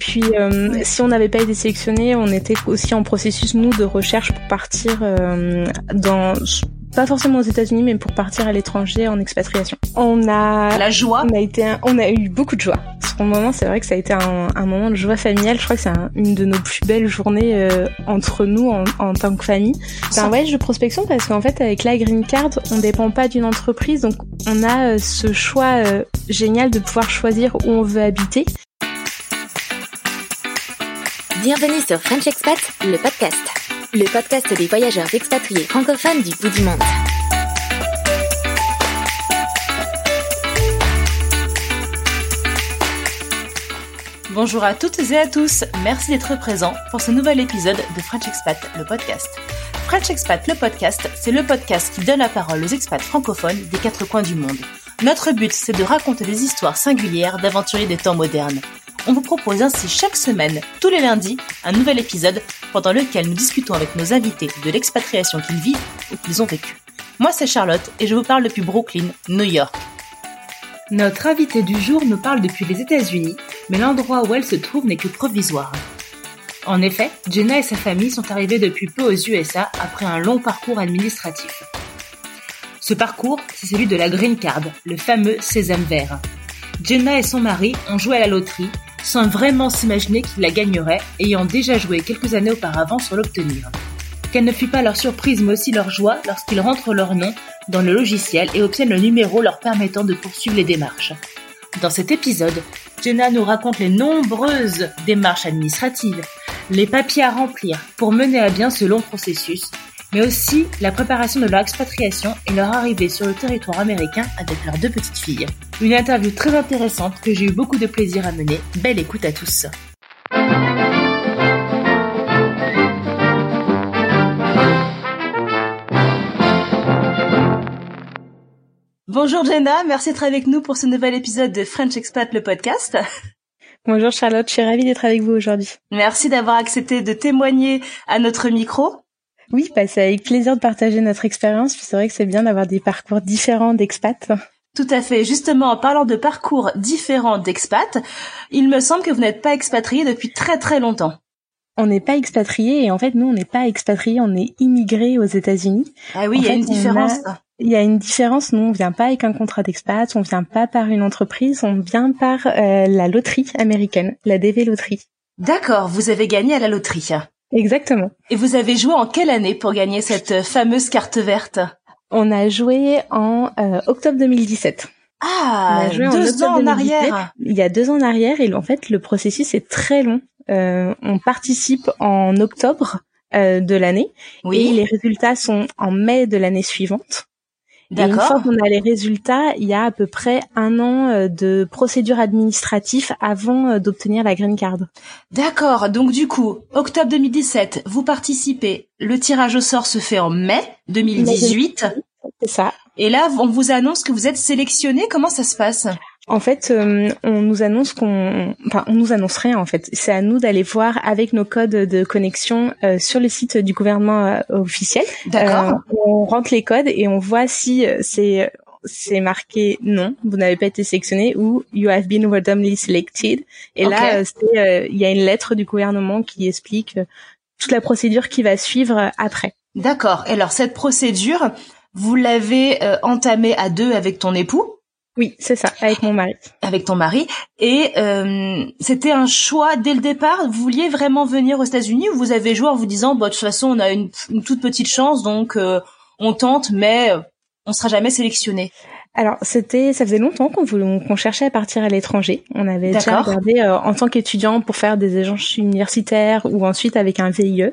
Puis, euh, si on n'avait pas été sélectionné, on était aussi en processus nous de recherche pour partir euh, dans pas forcément aux États-Unis, mais pour partir à l'étranger en expatriation. On a la joie. On a été, un- on a eu beaucoup de joie. Sur le moment, c'est vrai que ça a été un, un moment de joie familiale. Je crois que c'est un- une de nos plus belles journées euh, entre nous en, en tant que famille. C'est un voyage de prospection parce qu'en fait, avec la green card, on dépend pas d'une entreprise, donc on a euh, ce choix euh, génial de pouvoir choisir où on veut habiter. Bienvenue sur French Expat, le podcast. Le podcast des voyageurs expatriés francophones du bout du monde. Bonjour à toutes et à tous. Merci d'être présents pour ce nouvel épisode de French Expat, le podcast. French Expat, le podcast, c'est le podcast qui donne la parole aux expats francophones des quatre coins du monde. Notre but, c'est de raconter des histoires singulières d'aventuriers des temps modernes. On vous propose ainsi chaque semaine, tous les lundis, un nouvel épisode pendant lequel nous discutons avec nos invités de l'expatriation qu'ils vivent ou qu'ils ont vécue. Moi, c'est Charlotte et je vous parle depuis Brooklyn, New York. Notre invitée du jour nous parle depuis les États-Unis, mais l'endroit où elle se trouve n'est que provisoire. En effet, Jenna et sa famille sont arrivés depuis peu aux USA après un long parcours administratif. Ce parcours, c'est celui de la Green Card, le fameux sésame vert. Jenna et son mari ont joué à la loterie sans vraiment s'imaginer qu'ils la gagneraient, ayant déjà joué quelques années auparavant sur l'obtenir. Quelle ne fut pas leur surprise mais aussi leur joie lorsqu'ils rentrent leur nom dans le logiciel et obtiennent le numéro leur permettant de poursuivre les démarches. Dans cet épisode, Jenna nous raconte les nombreuses démarches administratives, les papiers à remplir pour mener à bien ce long processus, mais aussi la préparation de leur expatriation et leur arrivée sur le territoire américain avec leurs deux petites filles. Une interview très intéressante que j'ai eu beaucoup de plaisir à mener. Belle écoute à tous. Bonjour Jenna, merci d'être avec nous pour ce nouvel épisode de French Expat le podcast. Bonjour Charlotte, je suis ravie d'être avec vous aujourd'hui. Merci d'avoir accepté de témoigner à notre micro. Oui, bah, c'est avec plaisir de partager notre expérience. Puis c'est vrai que c'est bien d'avoir des parcours différents d'expats. Tout à fait. Justement, en parlant de parcours différents d'expats, il me semble que vous n'êtes pas expatrié depuis très très longtemps. On n'est pas expatriés et en fait nous on n'est pas expatriés, on est immigrés aux États-Unis. Ah oui, il y a fait, une différence. Il y a une différence, nous on vient pas avec un contrat d'expat, on vient pas par une entreprise, on vient par euh, la loterie américaine, la DV loterie. D'accord, vous avez gagné à la loterie. Exactement. Et vous avez joué en quelle année pour gagner cette fameuse carte verte? On a joué en euh, octobre 2017. Ah, en deux ans en 2017. arrière. Il y a deux ans en arrière et en fait le processus est très long. Euh, on participe en octobre euh, de l'année et Oui, les résultats sont en mai de l'année suivante. Et une fois qu'on a les résultats, il y a à peu près un an euh, de procédure administrative avant euh, d'obtenir la green card. D'accord. Donc du coup, octobre 2017, vous participez. Le tirage au sort se fait en mai 2018. C'est ça. Et là, on vous annonce que vous êtes sélectionné. Comment ça se passe? En fait, euh, on nous annonce qu'on, enfin, on nous annonce rien en fait. C'est à nous d'aller voir avec nos codes de connexion euh, sur le site du gouvernement euh, officiel. D'accord. Euh, on rentre les codes et on voit si euh, c'est c'est marqué non, vous n'avez pas été sélectionné ou you have been randomly selected. Et là, c'est, il y a une lettre du gouvernement qui explique toute la procédure qui va suivre après. D'accord. Et alors cette procédure, vous l'avez euh, entamée à deux avec ton époux, Oui, c'est ça, avec mon mari. avec ton mari, et euh, c'était un choix dès le départ? Vous vouliez vraiment venir aux États-Unis ou vous avez joué en vous disant, bah, de toute façon, on a une, toute petite chance, donc euh, on tente, mais euh, on sera jamais sélectionné? Alors c'était, ça faisait longtemps qu'on qu'on cherchait à partir à l'étranger. On avait déjà regardé euh, en tant qu'étudiant pour faire des échanges universitaires ou ensuite avec un VIE. Euh,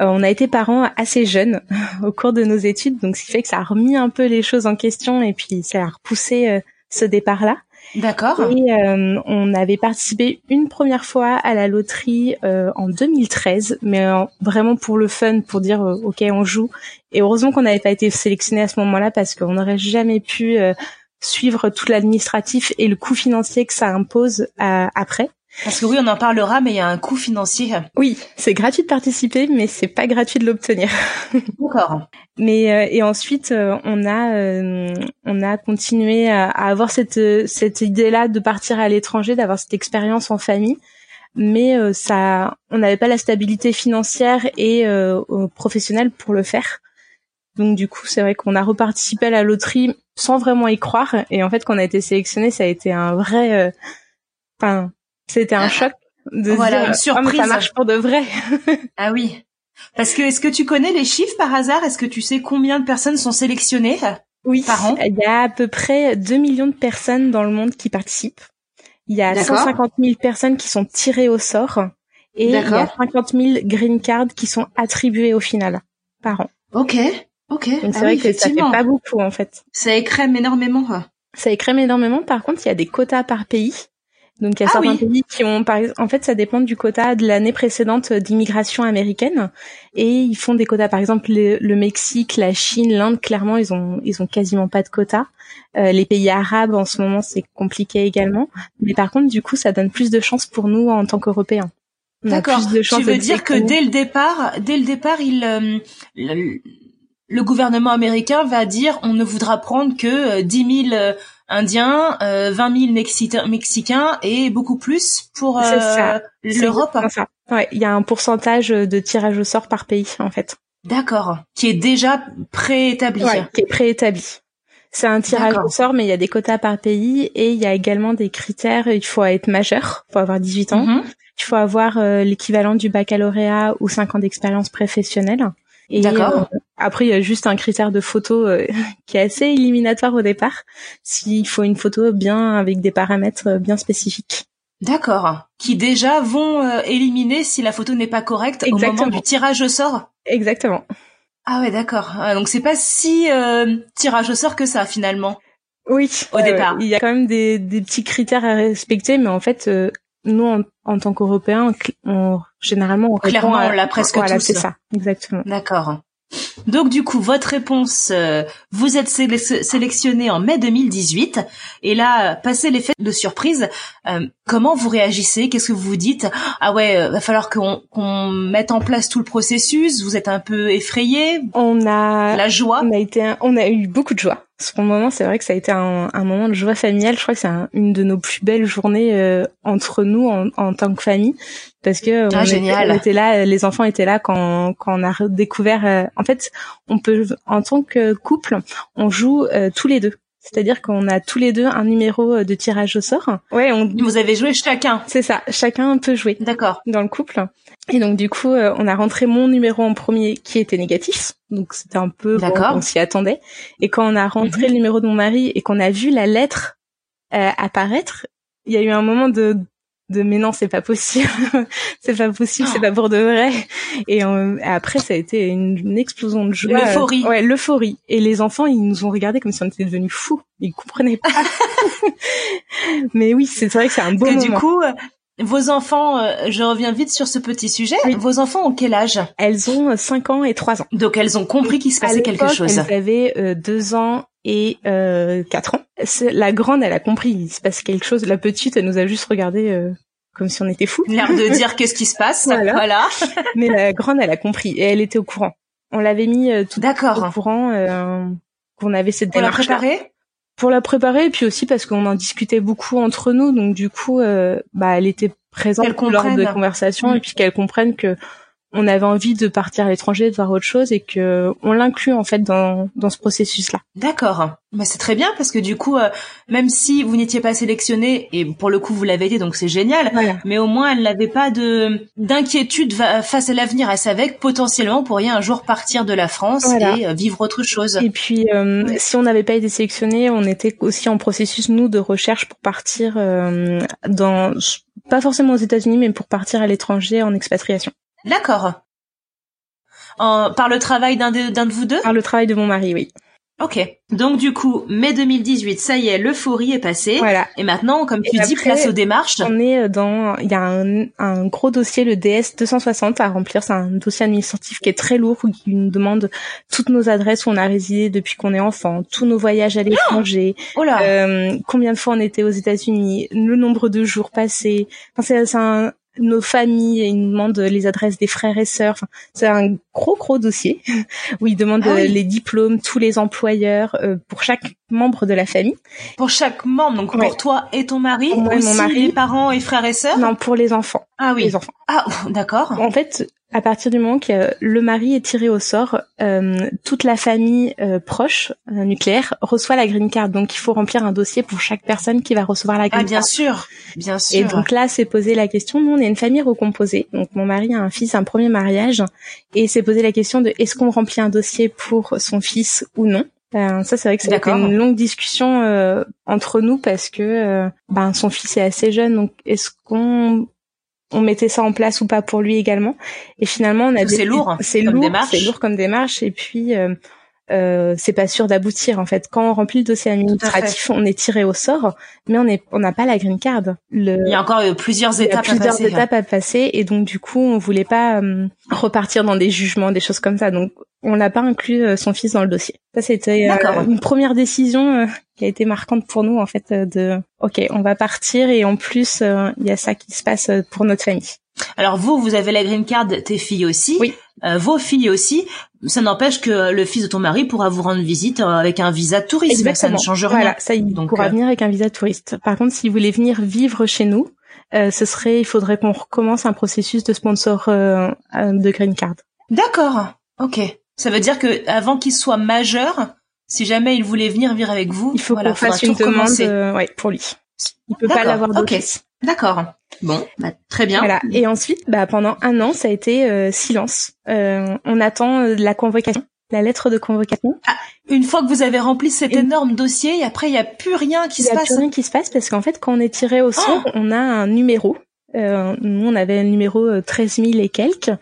on a été parents assez jeunes au cours de nos études, donc ce qui fait que ça a remis un peu les choses en question et puis ça a repoussé euh, ce départ-là. D'accord. Et euh, on avait participé une première fois à la loterie euh, en 2013, mais euh, vraiment pour le fun, pour dire ok on joue. Et heureusement qu'on n'avait pas été sélectionné à ce moment-là parce qu'on n'aurait jamais pu suivre tout l'administratif et le coût financier que ça impose après. Parce que oui, on en parlera, mais il y a un coût financier. Oui, c'est gratuit de participer, mais c'est pas gratuit de l'obtenir. D'accord. mais euh, et ensuite, euh, on a euh, on a continué à, avoir cette cette idée-là de partir à l'étranger, d'avoir cette expérience en famille. Mais ça, on n'avait pas la stabilité financière et professionnelle pour le faire. Donc du coup, c'est vrai qu'on a reparticipé à la loterie sans vraiment y croire. Et en fait, quand on a été sélectionné, ça a été un vrai, enfin c'était un choc de voilà, dire, une surprise. Oh, ça marche pour de vrai. ah oui. Parce que est-ce que tu connais les chiffres par hasard? Est-ce que tu sais combien de personnes sont sélectionnées oui, par an? Il y a à peu près 2 millions de personnes dans le monde qui participent. Il y a 150 000 personnes qui sont tirées au sort et il y a 50 000 green cards qui sont attribués au final par an. Ok, ok. Donc c'est ah vrai que ça fait pas beaucoup en fait. Ça écrème énormément. Ça écrème énormément. Par contre, il y a des quotas par pays. Donc il y a ah certains pays qui ont, par en fait, ça dépend du quota de l'année précédente d'immigration américaine, et ils font des quotas. Par exemple, le, Mexique, la Chine, l'Inde, clairement, ils ont, ils ont quasiment pas de quotas. Euh, les pays arabes, en ce moment, c'est compliqué également. Mais par contre, du coup, ça donne plus de chances pour nous en tant qu'Européens. D'accord. Tu veux dire que dès le départ, dès le départ, il, euh, le, gouvernement américain va dire, on ne voudra prendre que 10 euh, 000 Indiens, euh, 20 000 Mexicains et beaucoup plus pour euh, l'Europe. Ouais, il y a un pourcentage de tirage au sort par pays en fait. D'accord, qui est déjà préétabli. Ouais, qui est préétabli. C'est un tirage au sort, mais il y a des quotas par pays et il y a également des critères. Il faut être majeur, il faut avoir 18 ans. Mm-hmm. Il faut avoir euh, l'équivalent du baccalauréat ou 5 ans d'expérience professionnelle. D'accord. Euh, après, il y a juste un critère de photo euh, qui est assez éliminatoire au départ. S'il faut une photo bien avec des paramètres euh, bien spécifiques. D'accord. Qui déjà vont éliminer si la photo n'est pas correcte au moment du tirage au sort? Exactement. Ah ouais, d'accord. donc c'est pas si tirage au sort que ça finalement. Oui. Au départ. Il y a quand même des, des, petits critères à respecter, mais en fait, nous, en, tant qu'Européens, on, généralement, on clairement, on l'a presque voilà, tous. c'est ça, exactement. D'accord. Donc du coup, votre réponse, euh, vous êtes sélectionné en mai 2018, et là, passé l'effet de surprise, euh, comment vous réagissez? Qu'est-ce que vous vous dites? Ah ouais, euh, va falloir qu'on mette en place tout le processus. Vous êtes un peu effrayé On a la joie. On a été, on a eu beaucoup de joie. Ce moment, c'est vrai que ça a été un, moment de joie familiale. Je crois que c'est une de nos plus belles journées entre nous en, en, tant que famille, parce que ah, on, Était, là, les enfants étaient là quand, quand on a découvert. Euh, en fait, on peut, en tant que couple, on joue euh, tous les deux. C'est-à-dire qu'on a tous les deux un numéro euh, de tirage au sort. Ouais, on... vous avez joué chacun. C'est ça, chacun peut jouer. D'accord. Dans le couple. Et donc du coup, on a rentré mon numéro en premier qui était négatif. Donc c'était un peu D'accord. on s'y attendait. Et quand on a rentré mhm. le numéro de mon mari et qu'on a vu la lettre apparaître, il y a eu un moment de de mais non c'est pas possible. C'est pas possible c'est pas pour de vrai. Et après ça a été une, explosion de joie. L'euphorie. Ouais l'euphorie. Et les enfants ils nous ont regardé comme si on était devenus fous. Ils comprenaient pas. Mais oui c'est vrai que c'est un beau moment du coup vos enfants, euh, je reviens vite sur ce petit sujet. Vos enfants ont quel âge? Elles ont 5 ans et 3 ans. Donc elles ont compris qu'il se passait quelque chose. Elles avaient 2 euh, ans et euh, 4 ans. La grande, elle a compris, il se passe quelque chose. La petite, elle nous a juste regardé euh, comme si on était fous. L'air de dire qu'est-ce qui se passe? Voilà. Mais la grande, elle a compris et elle était au courant. On l'avait mis euh, tout au courant euh, qu'on avait cette Pour la préparer? Pour la préparer et puis aussi parce qu'on en discutait beaucoup entre nous. Donc du coup, euh, bah, elle était présente lors des conversations et puis qu'elle comprenne que on avait envie de partir à l'étranger, de voir autre chose et que on l'inclut en fait dans, dans ce processus-là. D'accord. Mais c'est très bien parce que du coup, euh, même si vous n'étiez pas sélectionné et pour le coup vous l'avez été, donc c'est génial. Mais au moins elle n'avait pas de d'inquiétude face à l'avenir. Elle savait que potentiellement vous pourriez un jour partir de la France et euh, vivre autre chose. Et puis euh, si on n'avait pas été sélectionné, on était aussi en processus nous de recherche pour partir dans pas forcément aux États-Unis, mais pour partir à l'étranger en expatriation. D'accord. par le travail d'un de, de vous deux? Par le travail de mon mari, oui. Ok. Donc du coup, mai 2018, ça y est, l'euphorie est passée. Voilà. Et maintenant, comme tu dis, place aux démarches. On est euh, dans, il y a un, un, gros dossier, le DS 260 à remplir. C'est un dossier administratif qui est très lourd, qui nous demande toutes nos adresses où on a résidé depuis qu'on est enfant, tous nos voyages à l'étranger, oh euh, combien de fois on était aux États-Unis, le nombre de jours passés. Enfin, c'est un, nos familles, ils nous demandent les adresses des frères et sœurs. Enfin, c'est un gros gros dossier où ils demandent ah les diplômes, tous les employeurs euh, pour chaque membre de la famille. Pour chaque membre, donc pour toi et ton mari, mon mari, les parents et frères et sœurs? Non, pour les enfants. Ah oui. Les enfants. Ah d'accord. En fait, à partir du moment que le mari est tiré au sort, euh, toute la famille euh, proche euh, nucléaire reçoit la green card. Donc il faut remplir un dossier pour chaque personne qui va recevoir la green ah, bien card. sûr, bien sûr. Et donc là, c'est posé la question. Nous, on est une famille recomposée. Donc mon mari a un fils, un premier mariage, et c'est posé la question de est-ce qu'on remplit un dossier pour son fils ou non? ça, c'est vrai que ça a été une longue discussion entre nous parce que ben son fils est assez jeune. Donc est-ce qu'on on mettait ça en place ou pas pour lui également. Et finalement, on a c'est lourd, c'est lourd, c'est lourd comme démarche. Et puis euh, euh, c'est pas sûr d'aboutir en fait. Quand on remplit le dossier administratif, on est tiré au sort, mais on est on n'a pas la green card. Le, il y a encore euh, plusieurs étapes plusieurs à passer. étapes à passer et donc du coup on voulait pas euh, repartir dans des jugements, des choses comme ça. Donc on n'a pas inclus euh, son fils dans le dossier. Ça c'était une première décision qui a été marquante pour nous en fait de ok on va partir et en plus il y a ça qui se passe pour notre famille. Alors vous, vous avez la green card, tes filles aussi, oui. euh, vos filles aussi. Ça n'empêche que le fils de ton mari pourra vous rendre visite euh, avec un visa touriste. Exactement. Ça ne change rien. Voilà, ça il Donc, pourra euh... venir avec un visa touriste. Par contre, s'il voulait venir vivre chez nous, euh, ce serait, il faudrait qu'on recommence un processus de sponsor euh, de green card. D'accord. Ok. Ça veut dire que avant qu'il soit majeur, si jamais il voulait venir vivre avec vous, il faut voilà, qu'on fasse une demande, ouais, pour lui. Il peut pas l'avoir d'office. D'accord. Bon, bah, très bien. Voilà. Et ensuite, bah, pendant un an, ça a été euh, silence. Euh, on attend euh, la convocation, la lettre de convocation. Ah, une fois que vous avez rempli cet énorme dossier, après, il n'y a plus rien qui se passe. Il n'y a plus rien qui se passe parce qu'en fait, quand on est tiré au sort, oh on a un numéro. Euh, nous, on avait un numéro 13 000 et quelques.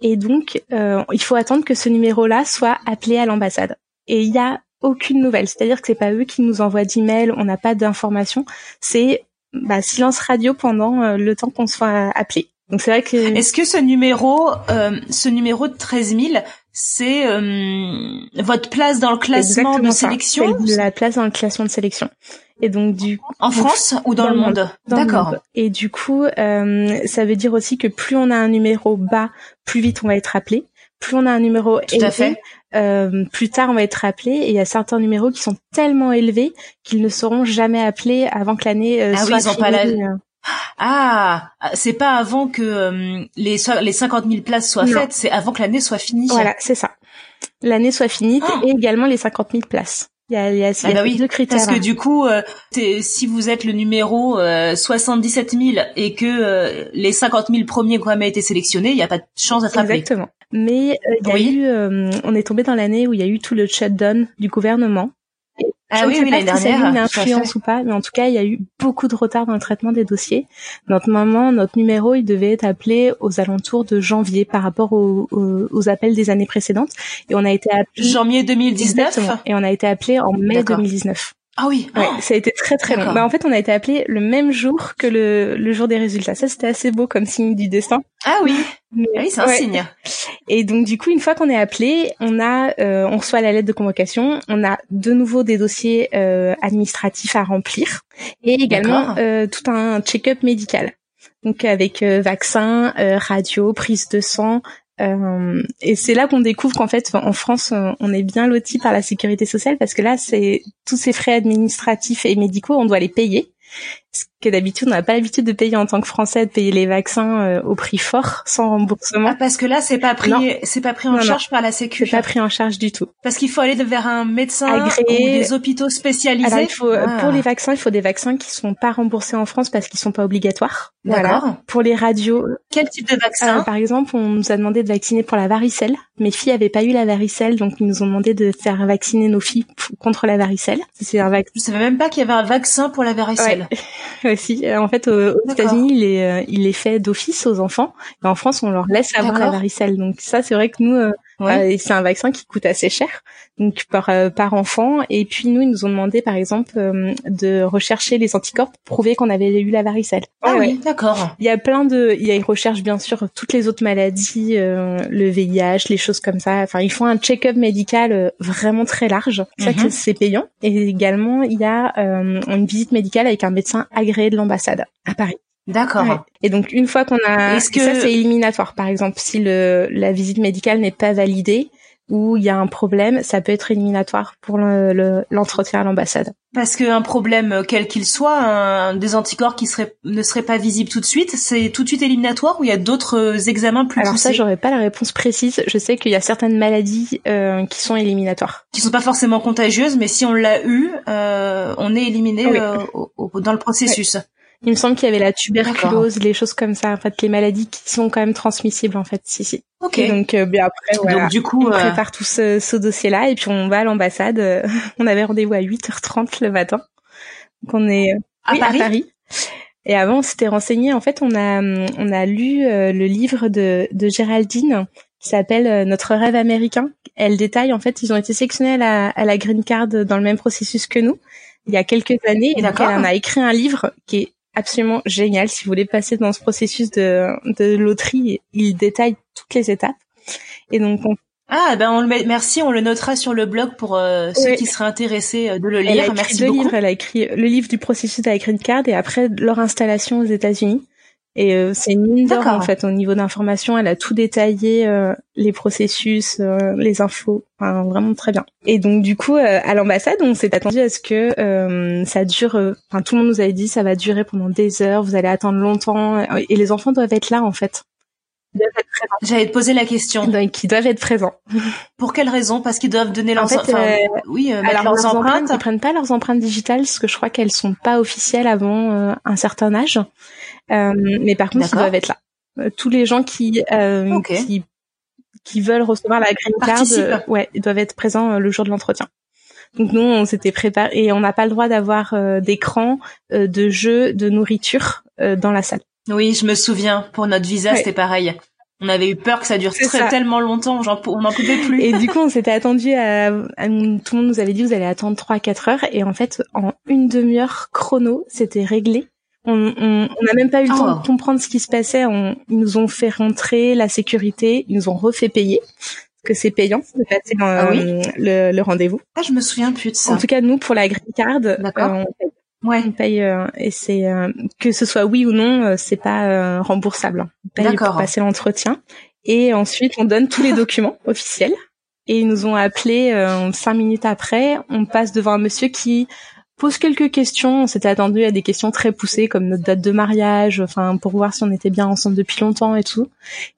Et donc, il faut attendre que ce numéro-là soit appelé à l'ambassade. Et il y a aucune nouvelle. C'est-à-dire que c'est pas eux qui nous envoient d'emails, on n'a pas d'informations. C'est bah, silence radio pendant euh, le temps qu'on soit appelé. Donc c'est vrai que. Est-ce que ce numéro, euh, ce numéro de 13 000, c'est euh, votre place dans le classement de sélection la place dans le classement de sélection. Et donc du en France ou dans, le monde, D'accord. Et du coup, euh, ça veut dire aussi que plus on a un numéro bas, plus vite on va être appelé. Plus on a un numéro Tout à fait. Euh, plus tard on va être appelé et il y a certains numéros qui sont tellement élevés qu'ils ne seront jamais appelés avant que l'année euh, ah soit oui, ils ont Pas la... Ah, c'est pas avant que euh, les les 50 000 places soient faites, c'est avant que l'année soit finie. Voilà, c'est ça. L'année soit finie oh. et également les 50 000 places. Il y a, il y a, ah bah deux critères. Parce que du coup, euh, si vous êtes le numéro euh, 77 000 et que euh, les 50 000 premiers ont jamais été sélectionnés, il n'y a pas de chance d'être appelé. Exactement. Mais euh, il y a eu, euh, on est tombé dans l'année où il y a eu tout le shutdown du gouvernement. Ah oui, oui, l'année dernière. Si ça a eu une influence ou pas, mais en tout cas, il y a eu beaucoup de retard dans le traitement des dossiers. Notre moment, notre numéro, il devait être appelé aux alentours de janvier par rapport aux, aux, appels des années précédentes, et on a été appelé janvier 2019. Exactement. Et on a été appelé en mai 2019. Ah oui. Ouais, ça a été très très long. Bah en fait, on a été appelé le même jour que le, le jour des résultats. Ça, c'était assez beau comme signe du destin. Ah oui. Ah oui, c'est un signe. Et donc du coup, une fois qu'on est appelé, on a, euh, on reçoit la lettre de convocation. On a de nouveau des dossiers euh, administratifs à remplir et également euh, tout un check-up médical. Donc avec euh, vaccin, euh, radio, prise de sang, euh, et c'est là qu'on découvre qu'en fait, en France, on est bien loti par la sécurité sociale parce que là, c'est tous ces frais administratifs et médicaux, on doit les payer. Parce que d'habitude, on n'a pas l'habitude de payer en tant que Français, de payer les vaccins euh, au prix fort, sans remboursement. Ah, parce que là, c'est pas pris, c'est pas pris en charge par la Sécu. C'est pas pris en charge du tout. Parce qu'il faut aller vers un médecin Agréé. ou des hôpitaux spécialisés. Alors, il faut, euh, pour ah. les vaccins, il faut des vaccins qui sont pas remboursés en France parce qu'ils sont pas obligatoires. Voilà. Pour les radios. Quel type de vaccin euh, Par exemple, on nous a demandé de vacciner pour la varicelle. Mes filles avaient pas eu la varicelle, donc ils nous ont demandé de faire vacciner nos filles contre la varicelle. C'est un vaccin. Je savais même pas qu'il y avait un vaccin pour la varicelle. Ouais. si en fait, aux, États-Unis, il est, euh, il est fait d'office aux enfants. Et en France, on leur laisse avoir la varicelle. Donc ça, c'est vrai que nous, euh, euh, c'est un vaccin qui coûte assez cher, donc par par enfant. Et puis nous, ils nous ont demandé, par exemple, de rechercher les anticorps pour prouver qu'on avait eu la varicelle. Ah oui, d'accord. Il y a plein de, il y a, ils recherchent bien sûr toutes les autres maladies, le VIH, les choses comme ça. Enfin, ils font un check-up médical vraiment très large. C'est ça que mhm. c'est payant. Et également, il y a une visite médicale avec un médecin agréé de l'ambassade à Paris. D'accord. Et donc une fois qu'on a, Est-ce que ça c'est éliminatoire. Par exemple, si le la visite médicale n'est pas validée ou il y a un problème, ça peut être éliminatoire pour l'entretien le, à l'ambassade. Parce qu'un problème euh, quel qu'il soit, un, des anticorps qui seraient ne seraient pas visibles tout de suite, c'est tout de suite éliminatoire ou il y a d'autres euh, examens plus Alors ça, j'aurais pas la réponse précise. Je sais qu'il y a certaines maladies euh, qui sont éliminatoires, qui sont pas forcément contagieuses, mais si on l'a eu, euh, on est éliminé dans le processus. Il me semble qu'il y avait la tuberculose, les choses comme ça, en fait, les maladies qui sont quand même transmissibles, en fait, si, si. Ok. donc, euh, bien après, voilà, donc, du coup, on euh, prépare tout ce, ce dossier-là et puis on va à l'ambassade. Euh, on avait rendez-vous à 8h30 le matin. Donc on est à, Paris à Paris. Et avant, on s'était renseigné. En fait, on a on a lu le livre de, de Géraldine qui s'appelle Notre rêve américain. Elle détaille en fait, ils ont été sélectionnés à la, à la green card dans le même processus que nous il y a quelques années. Et donc, elle en a écrit un livre qui est absolument génial. Si vous voulez passer dans ce processus de, de loterie, il détaille toutes les étapes. Et donc, ah ben on le met, merci, on le notera sur le blog pour euh, ceux qui seraient intéressés euh, de le lire. Elle a écrit merci deux beaucoup. livres. Elle a écrit le livre du processus avec Green Card et après leur installation aux États-Unis. Et euh, c'est une mine d'or en fait au niveau d'information. Elle a tout détaillé, euh, les processus, euh, les infos, enfin, vraiment très bien. Et donc du coup à l'ambassade, on s'est attendu à ce que ça dure. Enfin tout le monde nous avait dit ça va durer pendant des heures, vous allez attendre longtemps et les enfants doivent être là en fait. J'allais te poser la question. Donc, ils doivent être présents. Pour quelle raison? Parce qu'ils doivent donner leurs, en fait, oui, alors, leurs, empreintes. Ils prennent pas leurs empreintes digitales parce que je crois qu'elles sont pas officielles avant un certain âge. Euh, mais par contre, ils doivent être là. Euh, tous les gens qui, euh, qui qui veulent recevoir la green card, ouais, ils doivent être présents le jour de l'entretien. Donc nous, on s'était préparé et on n'a pas le droit d'avoir d'écran, de jeux, de nourriture dans la salle. Oui, je me souviens. Pour notre visa, c'était pareil. On avait eu peur que ça dure très, tellement longtemps, genre on n'en pouvait plus. Et du coup, on s'était attendu à, tout le monde nous avait dit vous allez attendre 3-4 heures et en fait, en une demi-heure chrono, c'était réglé on n'a même pas eu le temps de oh. comprendre ce qui se passait. On, ils nous ont fait rentrer la sécurité, ils nous ont refait payer parce que c'est payant de passer ah le, le rendez-vous. Ah, je me souviens plus de ça. En tout cas, nous pour la green card, euh, on paye. Ouais. On paye euh, et c'est euh, que ce soit oui ou non, c'est pas remboursable. On paye pour passer l'entretien et ensuite on donne tous les documents officiels. Et ils nous ont appelé cinq minutes après. On passe devant un monsieur qui pose quelques questions. On s'était attendu à des questions très poussées comme notre date de mariage, enfin pour voir si on était bien ensemble depuis longtemps et tout.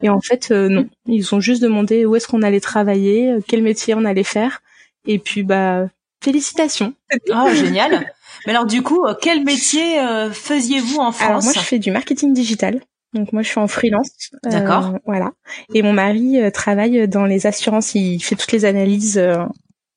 Et en fait, euh, non. Ils ont juste demandé où est-ce qu'on allait travailler, euh, quel métier on allait faire. Et puis bah félicitations. Oh génial. Mais alors du coup, euh, quel métier faisiez-vous en France Alors moi je fais du marketing digital. Donc moi je suis en freelance. D'accord. voilà. Et mon mari travaille dans les assurances, il fait toutes les analyses,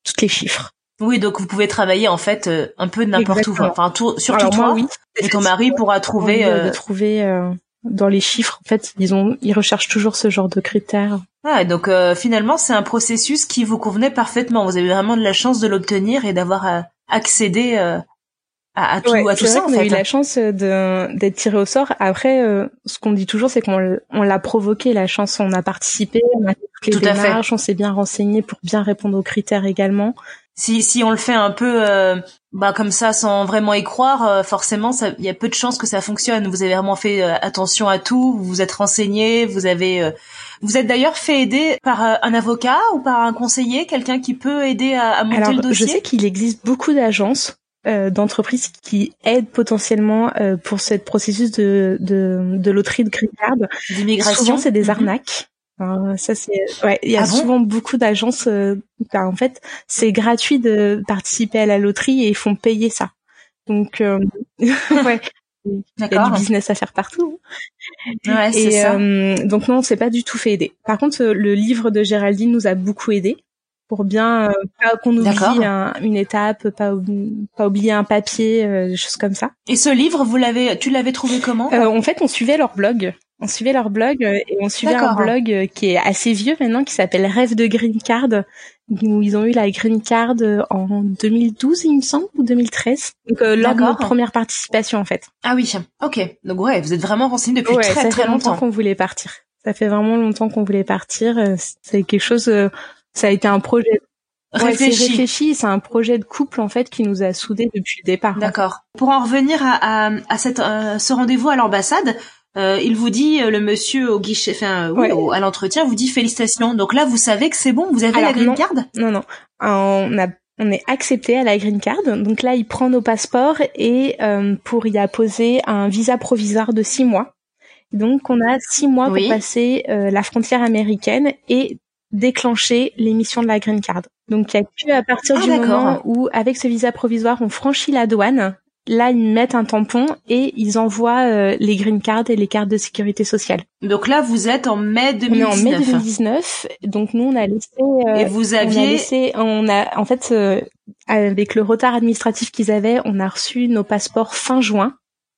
toutes les chiffres. Oui, donc vous pouvez travailler en fait euh, un peu n'importe où, enfin surtout toi. oui. Et ton mari pourra trouver. Euh... trouver euh, dans les chiffres. En fait, ils ont, ils recherchent toujours ce genre de critères. Ah, donc euh, finalement, c'est un processus qui vous convenait parfaitement. Vous avez vraiment de la chance de l'obtenir et d'avoir accédé à, à, tout, à tout ça. on a eu la chance d'être tiré au sort. Après, ce qu'on dit toujours, c'est qu'on on l'a provoqué la chance. On a participé, on a fait toutes les démarches, on s'est bien renseigné pour bien répondre aux critères également si si on le fait un peu euh, bah comme ça sans vraiment y croire euh, forcément il y a peu de chances que ça fonctionne vous avez vraiment fait euh, attention à tout vous vous êtes renseigné vous avez vous êtes d'ailleurs fait aider par un avocat ou par un conseiller quelqu'un qui peut aider à, monter le dossier je sais qu'il existe beaucoup d'agences d'entreprises qui aident potentiellement pour ce processus de, de, de loterie de green card. D'immigration. Souvent, c'est des Mhm. arnaques. Ça c'est ouais, il y a Ah bon souvent beaucoup d'agences euh, enfin, en fait, c'est gratuit de participer à la loterie et ils font payer ça. Donc euh, ouais, il y a du business à faire partout. Ouais, c'est Et ça. euh, donc non, on s'est pas du tout fait aider. Par contre, euh, le livre de Géraldine nous a beaucoup aidé pour bien euh, pas qu'on oublie un- une étape, pas, pas oublier un papier, euh, des choses comme ça. Et ce livre, vous l'avez, tu l'avais trouvé comment? Euh, en fait, on suivait leur blog. On suivait leur blog euh, et on suivait un blog euh, qui est assez vieux maintenant, qui s'appelle Rêve de Green Card, où ils ont eu la Green Card euh, en 2012, il me semble, ou 2013. Donc euh, lors de D'accord. notre première participation, en fait. Ah oui, ok. Donc ouais, vous êtes vraiment renseigné depuis ouais, très ça très fait longtemps longtemps. qu'on voulait partir. Ça fait vraiment longtemps qu'on voulait partir. C'est quelque chose. ça a été un projet. Ouais, Réfléchi. réfléchi. C'est un projet de couple en fait qui nous a soudés depuis le départ. D'accord. Pour en revenir à, à, à cette, euh, ce rendez-vous à l'ambassade, euh, il vous dit, euh, le monsieur au guichet, enfin, euh, oui, Ouais. au- à l'entretien, vous dit félicitations. Donc là, vous savez que c'est bon, vous avez Alors, la green non. card? Non, non. On a on est accepté à la green card. Donc là, il prend nos passeports et euh, pour y apposer un visa provisoire de six mois. Donc on a six mois Oui. pour passer euh, la frontière américaine et déclencher l'émission de la green card. Donc il y a que à partir Ah, du moment où, avec ce visa provisoire, on franchit la douane. Là, ils mettent un tampon et ils envoient euh, les green cards et les cartes de sécurité sociale. Donc là, vous êtes en mai On est en mai 2019. 2019, donc nous on a laissé euh, Et vous on a aviez, laissé, on a, en fait, euh, avec le retard administratif qu'ils avaient, on a reçu nos passeports fin juin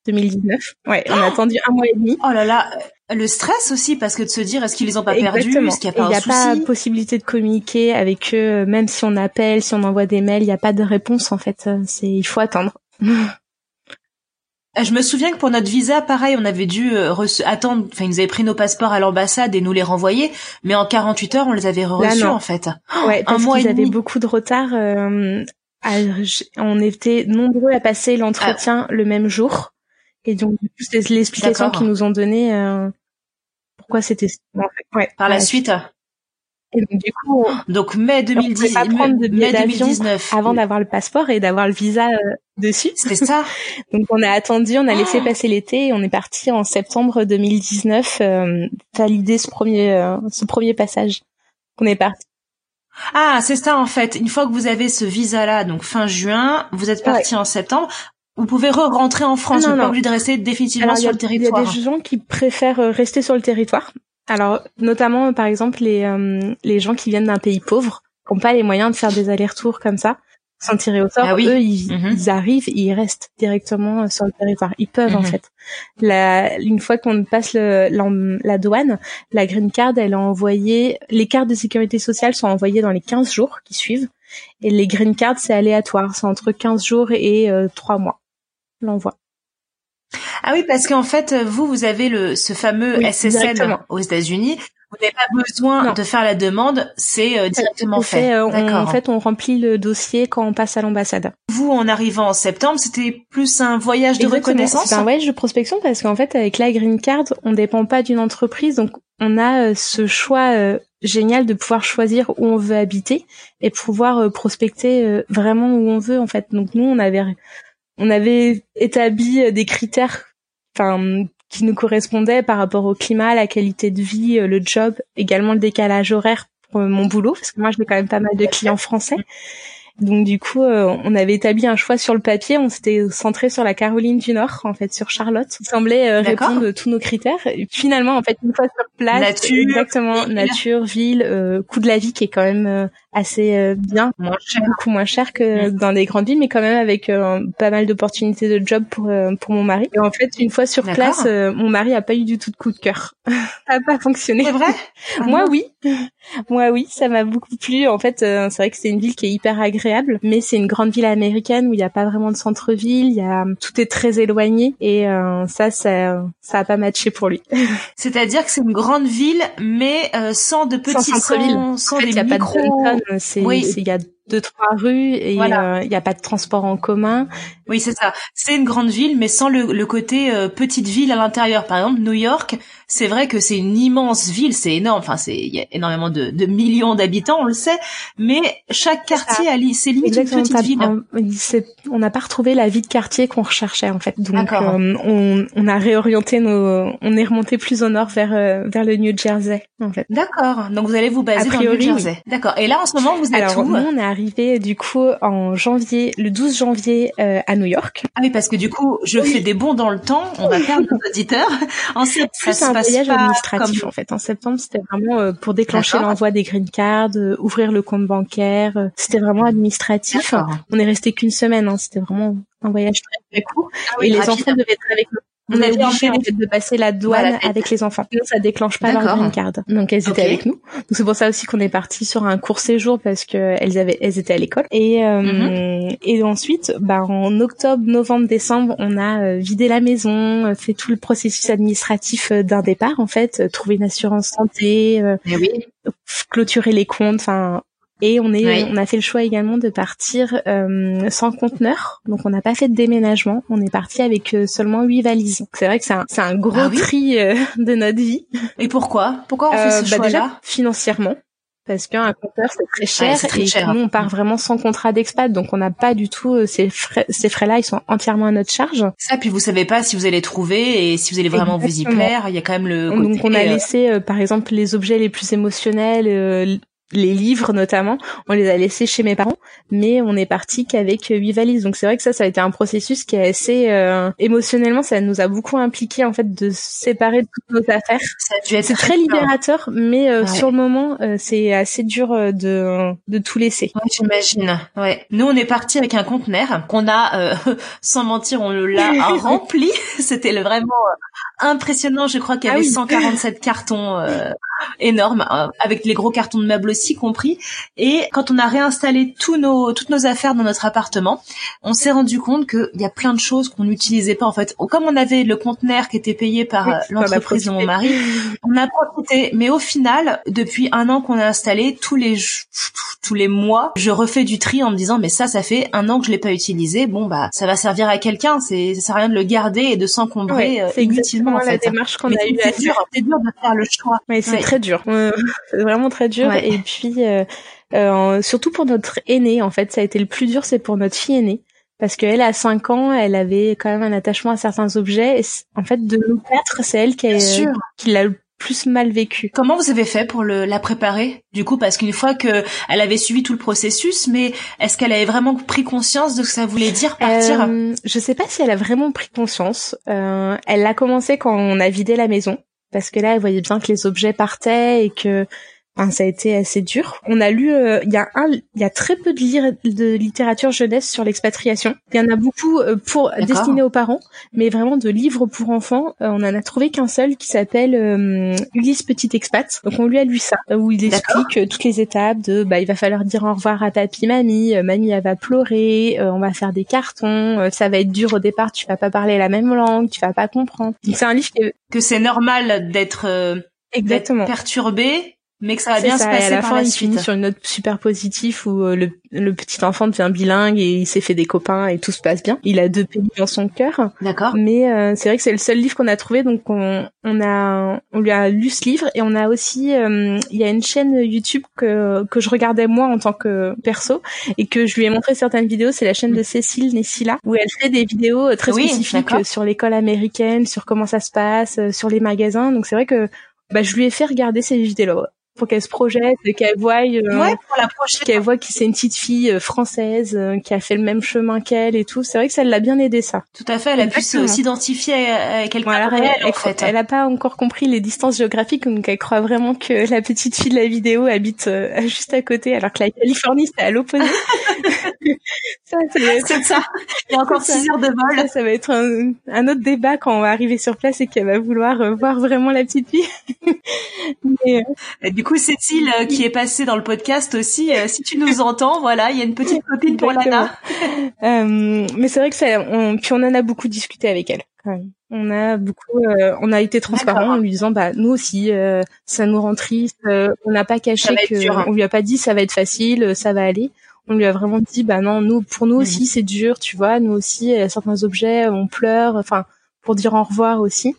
2019. Ouais, on a attendu un mois et demi. oh là là, le stress aussi, parce que de se dire, est-ce qu'ils les ont pas perdus, est-ce qu'il n'y a pas il n'y a pas possibilité de communiquer avec eux, même si on appelle, si on envoie des mails, il n'y a pas de réponse en fait. Euh, C'est, il faut attendre. Euh, Je me souviens que pour notre visa, pareil, on avait dû euh, attendre, enfin, ils nous avaient pris nos passeports à l'ambassade et nous les renvoyer, mais en 48 heures, on les avait reçus, non. en fait. Ouais, parce qu'ils avaient beaucoup de retard. euh, à- on était nombreux à passer l'entretien le même jour. Et donc, c'est l'explication qu'ils nous ont donnée. euh, pourquoi c'était... ouais, Par la suite. Et donc, du coup, on- Donc, mai pouvait 2010, pas prendre de billets mai d'avion 2019. avant d'avoir le passeport et d'avoir le visa euh, dessus. C'était ça. Donc, on a attendu, on a laissé passer l'été et on est parti en septembre 2019 euh, valider ce premier, euh, ce premier passage. On est parti. Ah, c'est ça, en fait. Une fois que vous avez ce visa-là, donc fin juin, vous êtes parti en septembre, vous pouvez re-rentrer en France. Non, vous n'êtes pas obligé de rester définitivement Alors, sur a- le Il y a territoire. des gens qui préfèrent euh, rester sur le territoire. Alors, notamment, par exemple, les, euh, les gens qui viennent d'un pays pauvre, qui n'ont pas les moyens de faire des allers-retours comme ça, sans tirer au sort, Ah oui. eux, ils, Mhm. ils arrivent et ils restent directement euh, sur le territoire. Ils peuvent, en Mhm. fait. La, une fois qu'on passe le, l'en- la douane, la green card, elle a envoyé, les cartes de sécurité sociale sont envoyées dans les 15 jours qui suivent. Et les green cards, c'est aléatoire. C'est entre 15 jours et euh, 3 mois. L'envoi. Ah oui, parce qu'en fait, vous, vous avez le, ce fameux Oui, SSN directement. aux États-Unis. Vous n'avez pas besoin Non. de faire la demande, c'est euh, directement fait. euh, on- D'accord. en fait, on remplit le dossier quand on passe à l'ambassade. Vous, en arrivant en septembre, c'était plus un voyage de Exactement. reconnaissance. C'est un voyage de prospection parce qu'en fait, avec la green card, on dépend pas d'une entreprise, donc on a euh, ce choix euh, génial de pouvoir choisir où on veut habiter et pouvoir euh, prospecter euh, vraiment où on veut en fait. Donc nous, on avait on avait établi euh, des critères, enfin qui nous correspondaient par rapport au climat, la qualité de vie, euh, le job, également le décalage horaire pour euh, mon boulot, parce que moi j'ai quand même pas mal de clients français. Donc du coup, euh, on avait établi un choix sur le papier. On s'était centré sur la Caroline du Nord, en fait, sur Charlotte, qui semblait euh, répondre à tous nos critères. Et finalement, en fait, une fois sur place, Nature, exactement, ville. nature, ville, euh, coût de la vie qui est quand même euh, assez euh, bien, Moins cher. beaucoup moins cher que dans des grandes villes, mais quand même avec euh, pas mal d'opportunités de job pour euh, pour mon mari. Et en fait, une fois sur place, euh, mon mari a pas eu du tout de coup de cœur. ça a pas fonctionné. C'est vrai? Ah Moi non. oui, moi oui, ça m'a beaucoup plu. En fait, euh, c'est vrai que c'est une ville qui est hyper agréable, mais c'est une grande ville américaine où il n'y a pas vraiment de centre-ville, il y a tout est très éloigné et euh, ça, ça, ça a pas matché pour lui. C'est-à-dire que c'est une grande ville, mais euh, sans de petits Sans centre-ville. sans, sans en fait, des y a pas de c'est, Oui. c'est- il y a deux trois rues et il euh, n'y a pas de transport en commun. Oui, c'est ça. C'est une grande ville, mais sans le, le côté euh, petite ville à l'intérieur. Par exemple, New York, c'est vrai que c'est une immense ville, c'est énorme. Enfin, c'est il y a énormément de, de millions d'habitants, on le sait. Mais chaque quartier a c'est limite une petite ville. On n'a pas retrouvé la vie de quartier qu'on recherchait en fait. Donc, euh, on, on, a réorienté nos, on est remonté plus au nord vers vers le New Jersey en fait. D'accord. Donc vous allez vous baser dans le New Jersey. D'accord. Et là, en ce moment, vous êtes Alors, nous, on est arrivé du coup en janvier, le 12 janvier euh, à New York. Ah oui, parce que du coup, je fais des bons dans le temps. On va perdre nos auditeurs. En septembre, c'est un voyage administratif en fait. En septembre, c'était vraiment euh, pour déclencher l'envoi des green cards, euh, ouvrir le compte bancaire. c'était vraiment administratif. On est resté qu'une semaine. Hein. C'était vraiment un voyage très, très court. Ah et les enfants devaient être avec nous on est obligé de passer la douane avec les enfants. Sinon, ça déclenche pas leur green card. Donc elles étaient avec nous. Donc c'est pour ça aussi qu'on est parti sur un court séjour parce que elles avaient, elles étaient à l'école. Et euh, mhm. et ensuite, bah en octobre, novembre, décembre, on a euh, vidé la maison, euh, fait tout le processus administratif d'un départ en fait, trouver une assurance santé, oui. clôturer les comptes, enfin et on est, on a fait le choix également de partir euh, sans conteneur, donc on n'a pas fait de déménagement. On est parti avec euh, seulement huit valises. C'est vrai que c'est un, c'est un gros ah tri euh, de notre vie. Et pourquoi? Pourquoi on fait ce bah choix-là? déjà, Financièrement, parce qu'un compteur c'est très cher et cher. nous on part vraiment sans contrat d'expat. Donc on n'a pas du tout ces frais ces frais là ils sont entièrement à notre charge. Ça puis vous savez pas si vous allez trouver et si vous allez vraiment vous y plaire. Il y a quand même le côté, donc on a laissé par exemple les objets les plus émotionnels les livres notamment, on les a laissés chez mes parents, mais on est parti qu'avec huit valises. Donc c'est vrai que ça, ça a été un processus qui est assez euh, émotionnellement, ça nous a beaucoup impliqué en fait de se séparer de toutes nos affaires. C'est très libérateur, mais euh, sur le moment, euh, c'est assez dur de de tout laisser. J'imagine. Ouais. Nous, on est parti avec un conteneur qu'on a, sans mentir, on l'a rempli. C'était vraiment impressionnant. Je crois qu'il y ah avait 147 cartons énormes, avec les gros cartons de meubles aussi compris. Et quand on a réinstallé tous nos, toutes nos affaires dans notre appartement, on s'est rendu compte qu'il y a plein de choses qu'on n'utilisait pas en fait. Comme on avait le conteneur qui était payé par euh, l'entreprise de mon mari, on a profité. Mais au final, depuis un an qu'on a installé, tous les tous les mois, je refais du tri en me disant mais ça, ça fait un an que je l'ai pas utilisé. Bon bah ça va servir à quelqu'un. C'est ça sert à rien de le garder et de s'encombrer euh, inutilement en fait. la démarche qu'on a eu. C'est dur, c'est dur de faire le choix. Mais c'est très dur. c'est vraiment très dur. Et puis euh, euh, surtout pour notre aînée en fait ça a été le plus dur c'est pour notre fille aînée parce qu'elle a 5 ans elle avait quand même un attachement à certains objets et en fait de nous quatre c'est elle qui, a, qui l'a plus mal vécu. Comment vous avez fait pour le, la préparer du coup? Parce qu'une fois que elle avait suivi tout le processus, mais est-ce qu'elle avait vraiment pris conscience de ce que ça voulait dire partir? Euh, Je sais pas si elle a vraiment pris conscience. Euh, elle l'a commencé quand on a vidé la maison parce que là elle voyait bien que les objets partaient et que ça a été assez dur. On a lu, euh, il y a un, il y a très peu de, de littérature jeunesse sur l'expatriation. Il y en a beaucoup euh, pour destinés aux parents, mais vraiment de livres pour enfants, euh, on en a trouvé qu'un seul qui s'appelle Ulysse Petit Expat. Donc on lui a lu ça, où il explique toutes les étapes de, bah il va falloir dire au revoir à papy, mamie, mamie elle va pleurer, on va faire des cartons, ça va être dur au départ, tu vas pas parler la même langue, tu vas pas comprendre. c'est un livre que c'est normal d'être Exactement. perturbé mais que ça va bien se passer et à la fin, il finit sur une note super positive où euh, le, le, petit enfant devient bilingue et il s'est fait des copains et tout se passe bien. Il a deux pays dans son cœur. D'accord. Mais euh, c'est vrai que c'est le seul livre qu'on a trouvé, donc on, on a on lui a lu ce livre et on a aussi euh, il y a une chaîne YouTube que que je regardais moi en tant que perso et que je lui ai montré certaines vidéos. C'est la chaîne de Cécile Nessila où elle fait des vidéos très spécifiques sur l'école américaine, sur comment ça se passe, sur les magasins. Donc c'est vrai que bah, je lui ai fait regarder ces vidéos pour qu'elle se projette, qu'elle voie, euh, qu'elle voit que c'est une petite fille euh, française euh, qui a fait le même chemin qu'elle et tout. C'est vrai que ça l'a bien aidé ça. Tout à fait, elle a pu s'identifier à quelqu'un voilà, elle, en fait. Elle a pas encore compris les distances géographiques, donc elle croit vraiment que la petite fille de la vidéo habite juste à côté, alors que la Californie c'est à l'opposé. ça, c'est ça. Il y a encore six heures de vol. Ça, va être un, un, autre débat quand on va arriver sur place et qu'elle va vouloir voir vraiment la petite fille. Mais, du coup, Cécile, euh, qui est passée dans le podcast aussi, euh, si tu nous entends, voilà, il y a une petite copine pour Lana. euh, mais c'est vrai que ça, on, puis on en a beaucoup discuté avec elle. On a beaucoup, euh, on a été transparent en lui disant, bah nous aussi, ça nous rend triste. on n'a pas caché que, on lui a pas dit ça va être facile, ça va aller On lui a vraiment dit, bah non, nous, pour nous aussi, c'est dur, tu vois. Nous aussi, certains objets, on pleure. Enfin, pour dire au revoir aussi.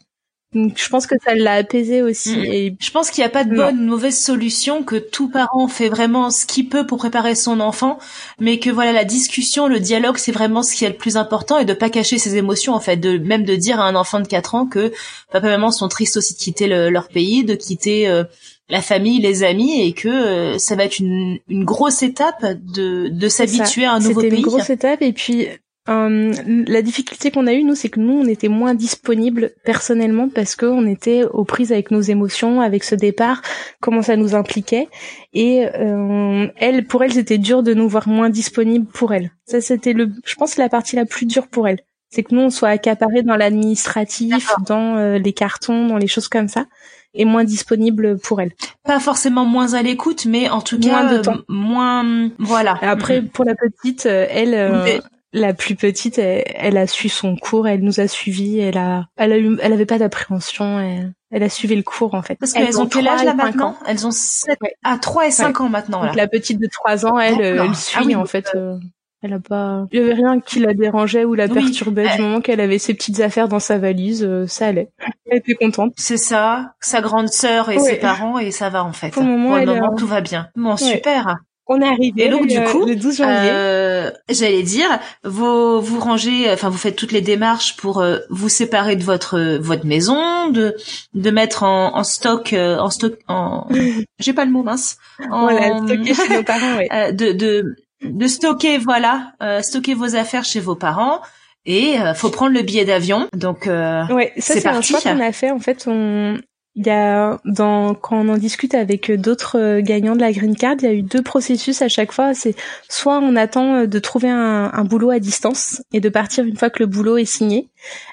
Donc je pense que ça l'a apaisé aussi. Mm. Et je pense qu'il n'y a pas de bonne ou mauvaise solution, que tout parent fait vraiment ce qu'il peut pour préparer son enfant, mais que voilà la discussion, le dialogue, c'est vraiment ce qui est le plus important et de pas cacher ses émotions en fait, de même de dire à un enfant de 4 ans que papa et maman sont tristes aussi de quitter leur pays, de quitter euh, la famille, les amis, et que euh, ça va être une, une grosse étape de, de s'habituer à un nouveau pays. C'était une grosse étape, et puis euh, la difficulté qu'on a eue, nous, c'est que nous, on était moins disponibles personnellement parce qu'on était aux prises avec nos émotions, avec ce départ, comment ça nous impliquait. Et euh, elle, pour elle, c'était dur de nous voir moins disponibles pour elle. Ça, c'était le, je pense, la partie la plus dure pour elle. C'est que nous, on soit accaparés dans l'administratif, dans euh, les cartons, dans les choses comme ça et moins disponible pour elle. Pas forcément moins à l'écoute, mais en tout cas moins de temps. moins voilà. Après pour la petite, elle la plus petite, elle, a su son cours, elle nous a suivis, elle a, elle a eu, elle avait pas d'appréhension, elle, elle, a suivi le cours en fait. Parce qu'elles ont quel âge là maintenant Elles ont 7 à 3 et 5 ans maintenant. Donc la petite de 3 ans, elle, elle ah suit en fait. Euh, elle a pas, il y avait rien qui la dérangeait ou la perturbait du moment qu'elle avait ses petites affaires dans sa valise, euh, ça allait. Elle était contente. C'est ça, sa grande sœur et ses parents et ça va en fait. Pour le moment, Pour le moment tout va bien. Bon, super. On est arrivé. Et donc du coup, le 12 janvier. Euh, j'allais dire, vous vous rangez, enfin vous faites toutes les démarches pour euh, vous séparer de votre votre maison, de de mettre en, en stock, euh, en stock, en, j'ai pas le mot mince. En, voilà, stocker chez nos parents. Ouais. Euh, de de de stocker, voilà, stocker vos affaires chez vos parents. Et faut prendre le billet d'avion. Donc ouais, ça c'est un choix qu'on a fait. En fait, on il y a dans quand on en discute avec d'autres euh, gagnants de la green card, il y a eu deux processus à chaque fois. C'est soit on attend euh, de trouver un, un, boulot à distance et de partir une fois que le boulot est signé,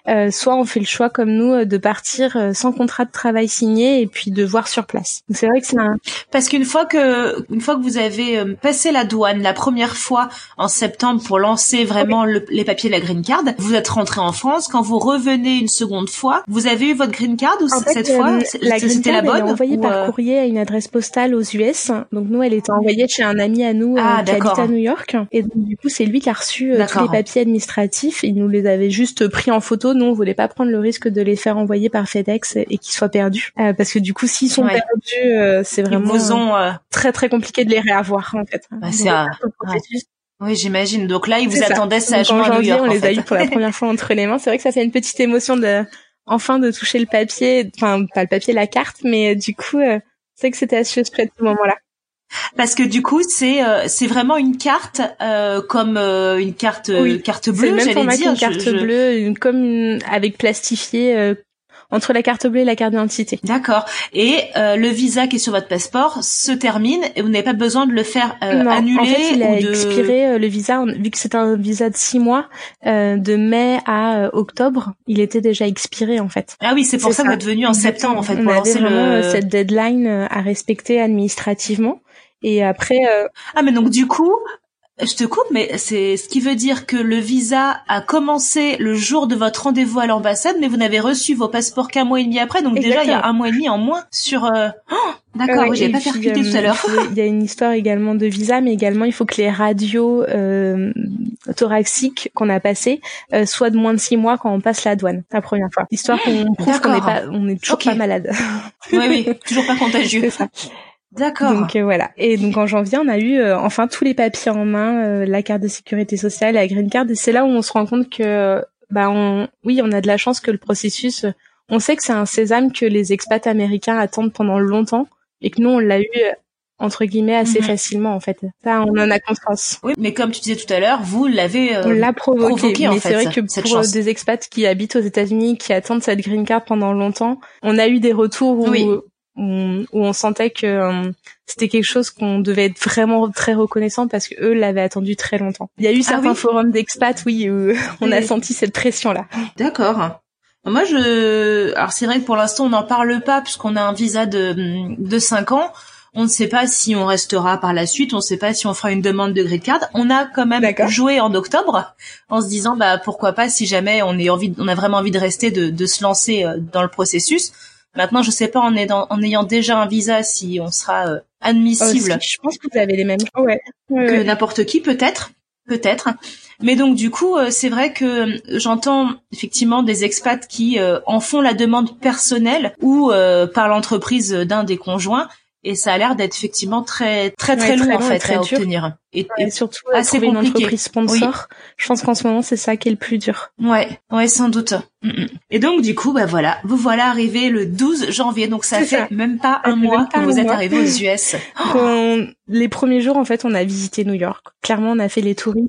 euh, soit on fait le choix comme nous euh, de partir sans contrat de travail signé et puis de voir sur place. C'est vrai que c'est un parce qu'une fois que une fois que vous avez passé la douane la première fois en septembre pour lancer vraiment les papiers de la green card, vous êtes rentré en France. Quand vous revenez une seconde fois, vous avez eu votre green card ou cette fois la green card, elle est envoyée par euh, courrier à une adresse postale aux US. Donc nous, elle était envoyée chez un ami à nous ah, euh, qui habite à New York. Et donc, du coup, c'est lui qui a reçu euh, tous les papiers administratifs. Il nous les avait juste pris en photo. Nous, on voulait pas prendre le risque de les faire envoyer par FedEx et qu'ils soient perdus. parce que du coup, s'ils sont perdus, c'est vraiment très très compliqué de les réavoir en fait. Bah, c'est un... Oui, j'imagine. Donc là, ils vous attendaient sagement à New York. On les a eu pour la première fois entre les mains. C'est vrai que ça fait une petite émotion de enfin de toucher le papier, enfin pas le papier, la carte, mais euh, du coup, euh, c'est que c'était assez près de ce moment-là. Parce que du coup, c'est euh, c'est vraiment une carte comme une carte carte bleue, j'allais dire. Une carte bleue, comme avec plastifié entre la carte bleue et la carte d'identité. D'accord. Et euh, le visa qui est sur votre passeport se termine et vous n'avez pas besoin de le faire euh, annuler en fait, il a expiré euh, le visa vu que c'est un visa de six mois de mai à octobre, il était déjà expiré en fait. Ah oui, c'est pour ça, que vous êtes venu en septembre en fait pour lancer le cette deadline à respecter administrativement. Et après. Ah mais donc du coup, je te coupe, mais c'est ce qui veut dire que le visa a commencé le jour de votre rendez-vous à l'ambassade, mais vous n'avez reçu vos passeports qu'un mois et demi après, donc déjà il y a un mois et demi en moins sur. Euh... Oh, D'accord, j'ai pas percuté tout à l'heure. Il y a une histoire également de visa, mais également il faut que les radios euh, thoraciques qu'on a passées euh, soient de moins de six mois quand on passe la douane la première fois. Histoire qu'on prouve qu'on n'est pas, on est toujours pas malade. oui, oui, toujours pas contagieux. D'accord. Donc euh, voilà. Et donc en janvier, on a eu euh, enfin tous les papiers en main, euh, la carte de sécurité sociale, la green card. Et c'est là où on se rend compte que, bah, on, oui, on a de la chance que le processus. On sait que c'est un sésame que les expats américains attendent pendant longtemps et que nous, on l'a eu entre guillemets assez mhm. facilement en fait. Ça, on en a conscience. Oui, mais comme tu disais tout à l'heure, vous l'avez on l'a provoqué. mais c'est vrai que pour des expats qui habitent aux États-Unis, qui attendent cette green card pendant longtemps, on a eu des retours où où, on sentait que euh, c'était quelque chose qu'on devait être vraiment très reconnaissant parce que eux l'avaient attendu très longtemps. Il y a eu ah certains forums d'expats, oui, où on a senti cette pression-là. D'accord. Moi, je, alors c'est vrai que pour l'instant on n'en parle pas puisqu'on a un visa de de cinq ans. On ne sait pas si on restera par la suite. On ne sait pas si on fera une demande de green card. On a quand même joué en octobre en se disant bah pourquoi pas si jamais on est envie, on a vraiment envie de rester, de, de se lancer euh, dans le processus Maintenant, je sais pas en, en ayant déjà un visa si on sera euh, admissible. je pense que vous avez les mêmes ouais. que n'importe qui peut-être, peut-être. Mais donc du coup, euh, c'est vrai que j'entends effectivement des expats qui en font la demande personnelle ou par l'entreprise d'un des conjoints et ça a l'air d'être effectivement très très très, long, en fait à obtenir. Et, surtout assez trouver une entreprise sponsor je pense qu'en ce moment c'est ça qui est le plus dur. Ouais ouais sans doute. Mm, mm. et donc du coup bah voilà. Vous voilà arrivé le 12 janvier. Donc ça fait même pas un mois que vous êtes arrivé aux US les premiers jours en fait on a visité New York. Clairement on a fait les touristes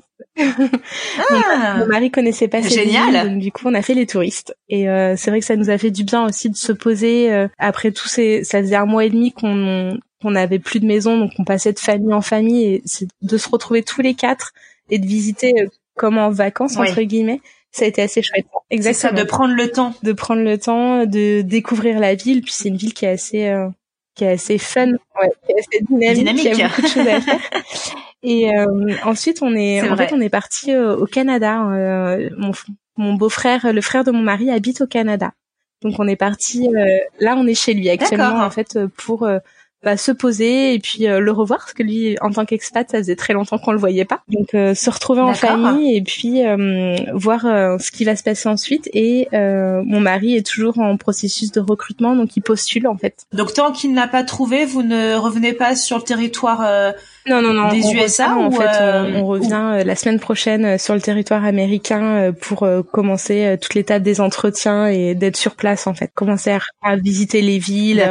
ah, mon mari connaissait pas ces génial donc du coup on a fait les touristes et euh, c'est vrai que ça nous a fait du bien aussi de se poser euh, après tous ces ça faisait un mois et demi qu'on qu'on n'avait plus de maison donc on passait de famille en famille et de se retrouver tous les quatre et de visiter euh, comme en vacances entre guillemets ça a été assez chouette. Exactement. Ça, de prendre le temps. De prendre le temps, de découvrir la ville. Puis c'est une ville qui est assez, qui est assez fun, ouais, qui est assez dynamique, dynamique. Y a beaucoup de choses à faire. Et euh, ensuite, on est, en fait, on est parti euh, au Canada. Euh, mon, mon beau-frère, le frère de mon mari, habite au Canada. Donc, on est parti. là, on est chez lui actuellement, en fait, pour bah, se poser et puis le revoir parce que lui en tant qu'expat ça faisait très longtemps qu'on le voyait pas. Donc se retrouver en famille et puis voir ce qui va se passer ensuite. Et mon mari est toujours en processus de recrutement donc il postule en fait. Donc tant qu'il n'a pas trouvé vous ne revenez pas sur le territoire non, non, non. Des USA En fait, euh, on, revient euh, la semaine prochaine euh, sur le territoire américain pour commencer toute l'étape des entretiens et d'être sur place, en fait. Commencer à, visiter les villes,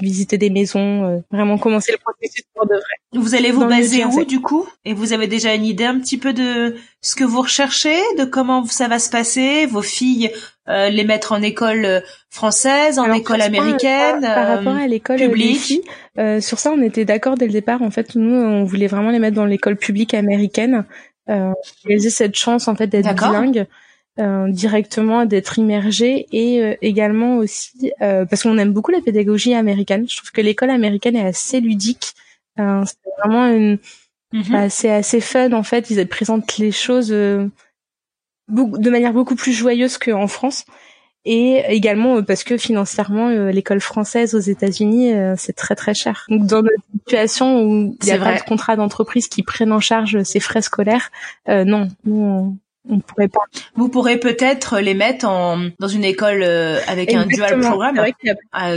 visiter des maisons, vraiment commencer le processus pour de vrai. Vous allez vous baser où, du coup? Et vous avez déjà une idée un petit peu de ce que vous recherchez, de comment ça va se passer? Vos filles euh, les mettre en école euh, française, en école américaine, par, par, rapport à l'école publique. Euh, sur ça, on était d'accord dès le départ. En fait, nous, on voulait vraiment les mettre dans l'école publique américaine. Euh, elles aient cette chance en fait d'être bilingues. Euh, directement d'être immergés et également aussi parce qu'on aime beaucoup la pédagogie américaine. Je trouve que l'école américaine est assez ludique. C'est vraiment une, mhm. bah, c'est assez fun en fait. Ils présentent les choses de manière beaucoup plus joyeuse qu'en France et également euh, parce que financièrement euh, l'école française aux États-Unis euh, c'est très très cher. Donc dans notre situation où il y a pas de contrat d'entreprise qui prennent en charge ces frais scolaires, non, nous on, pourrait pas. Vous pourrez peut-être les mettre en dans une école avec un dual programme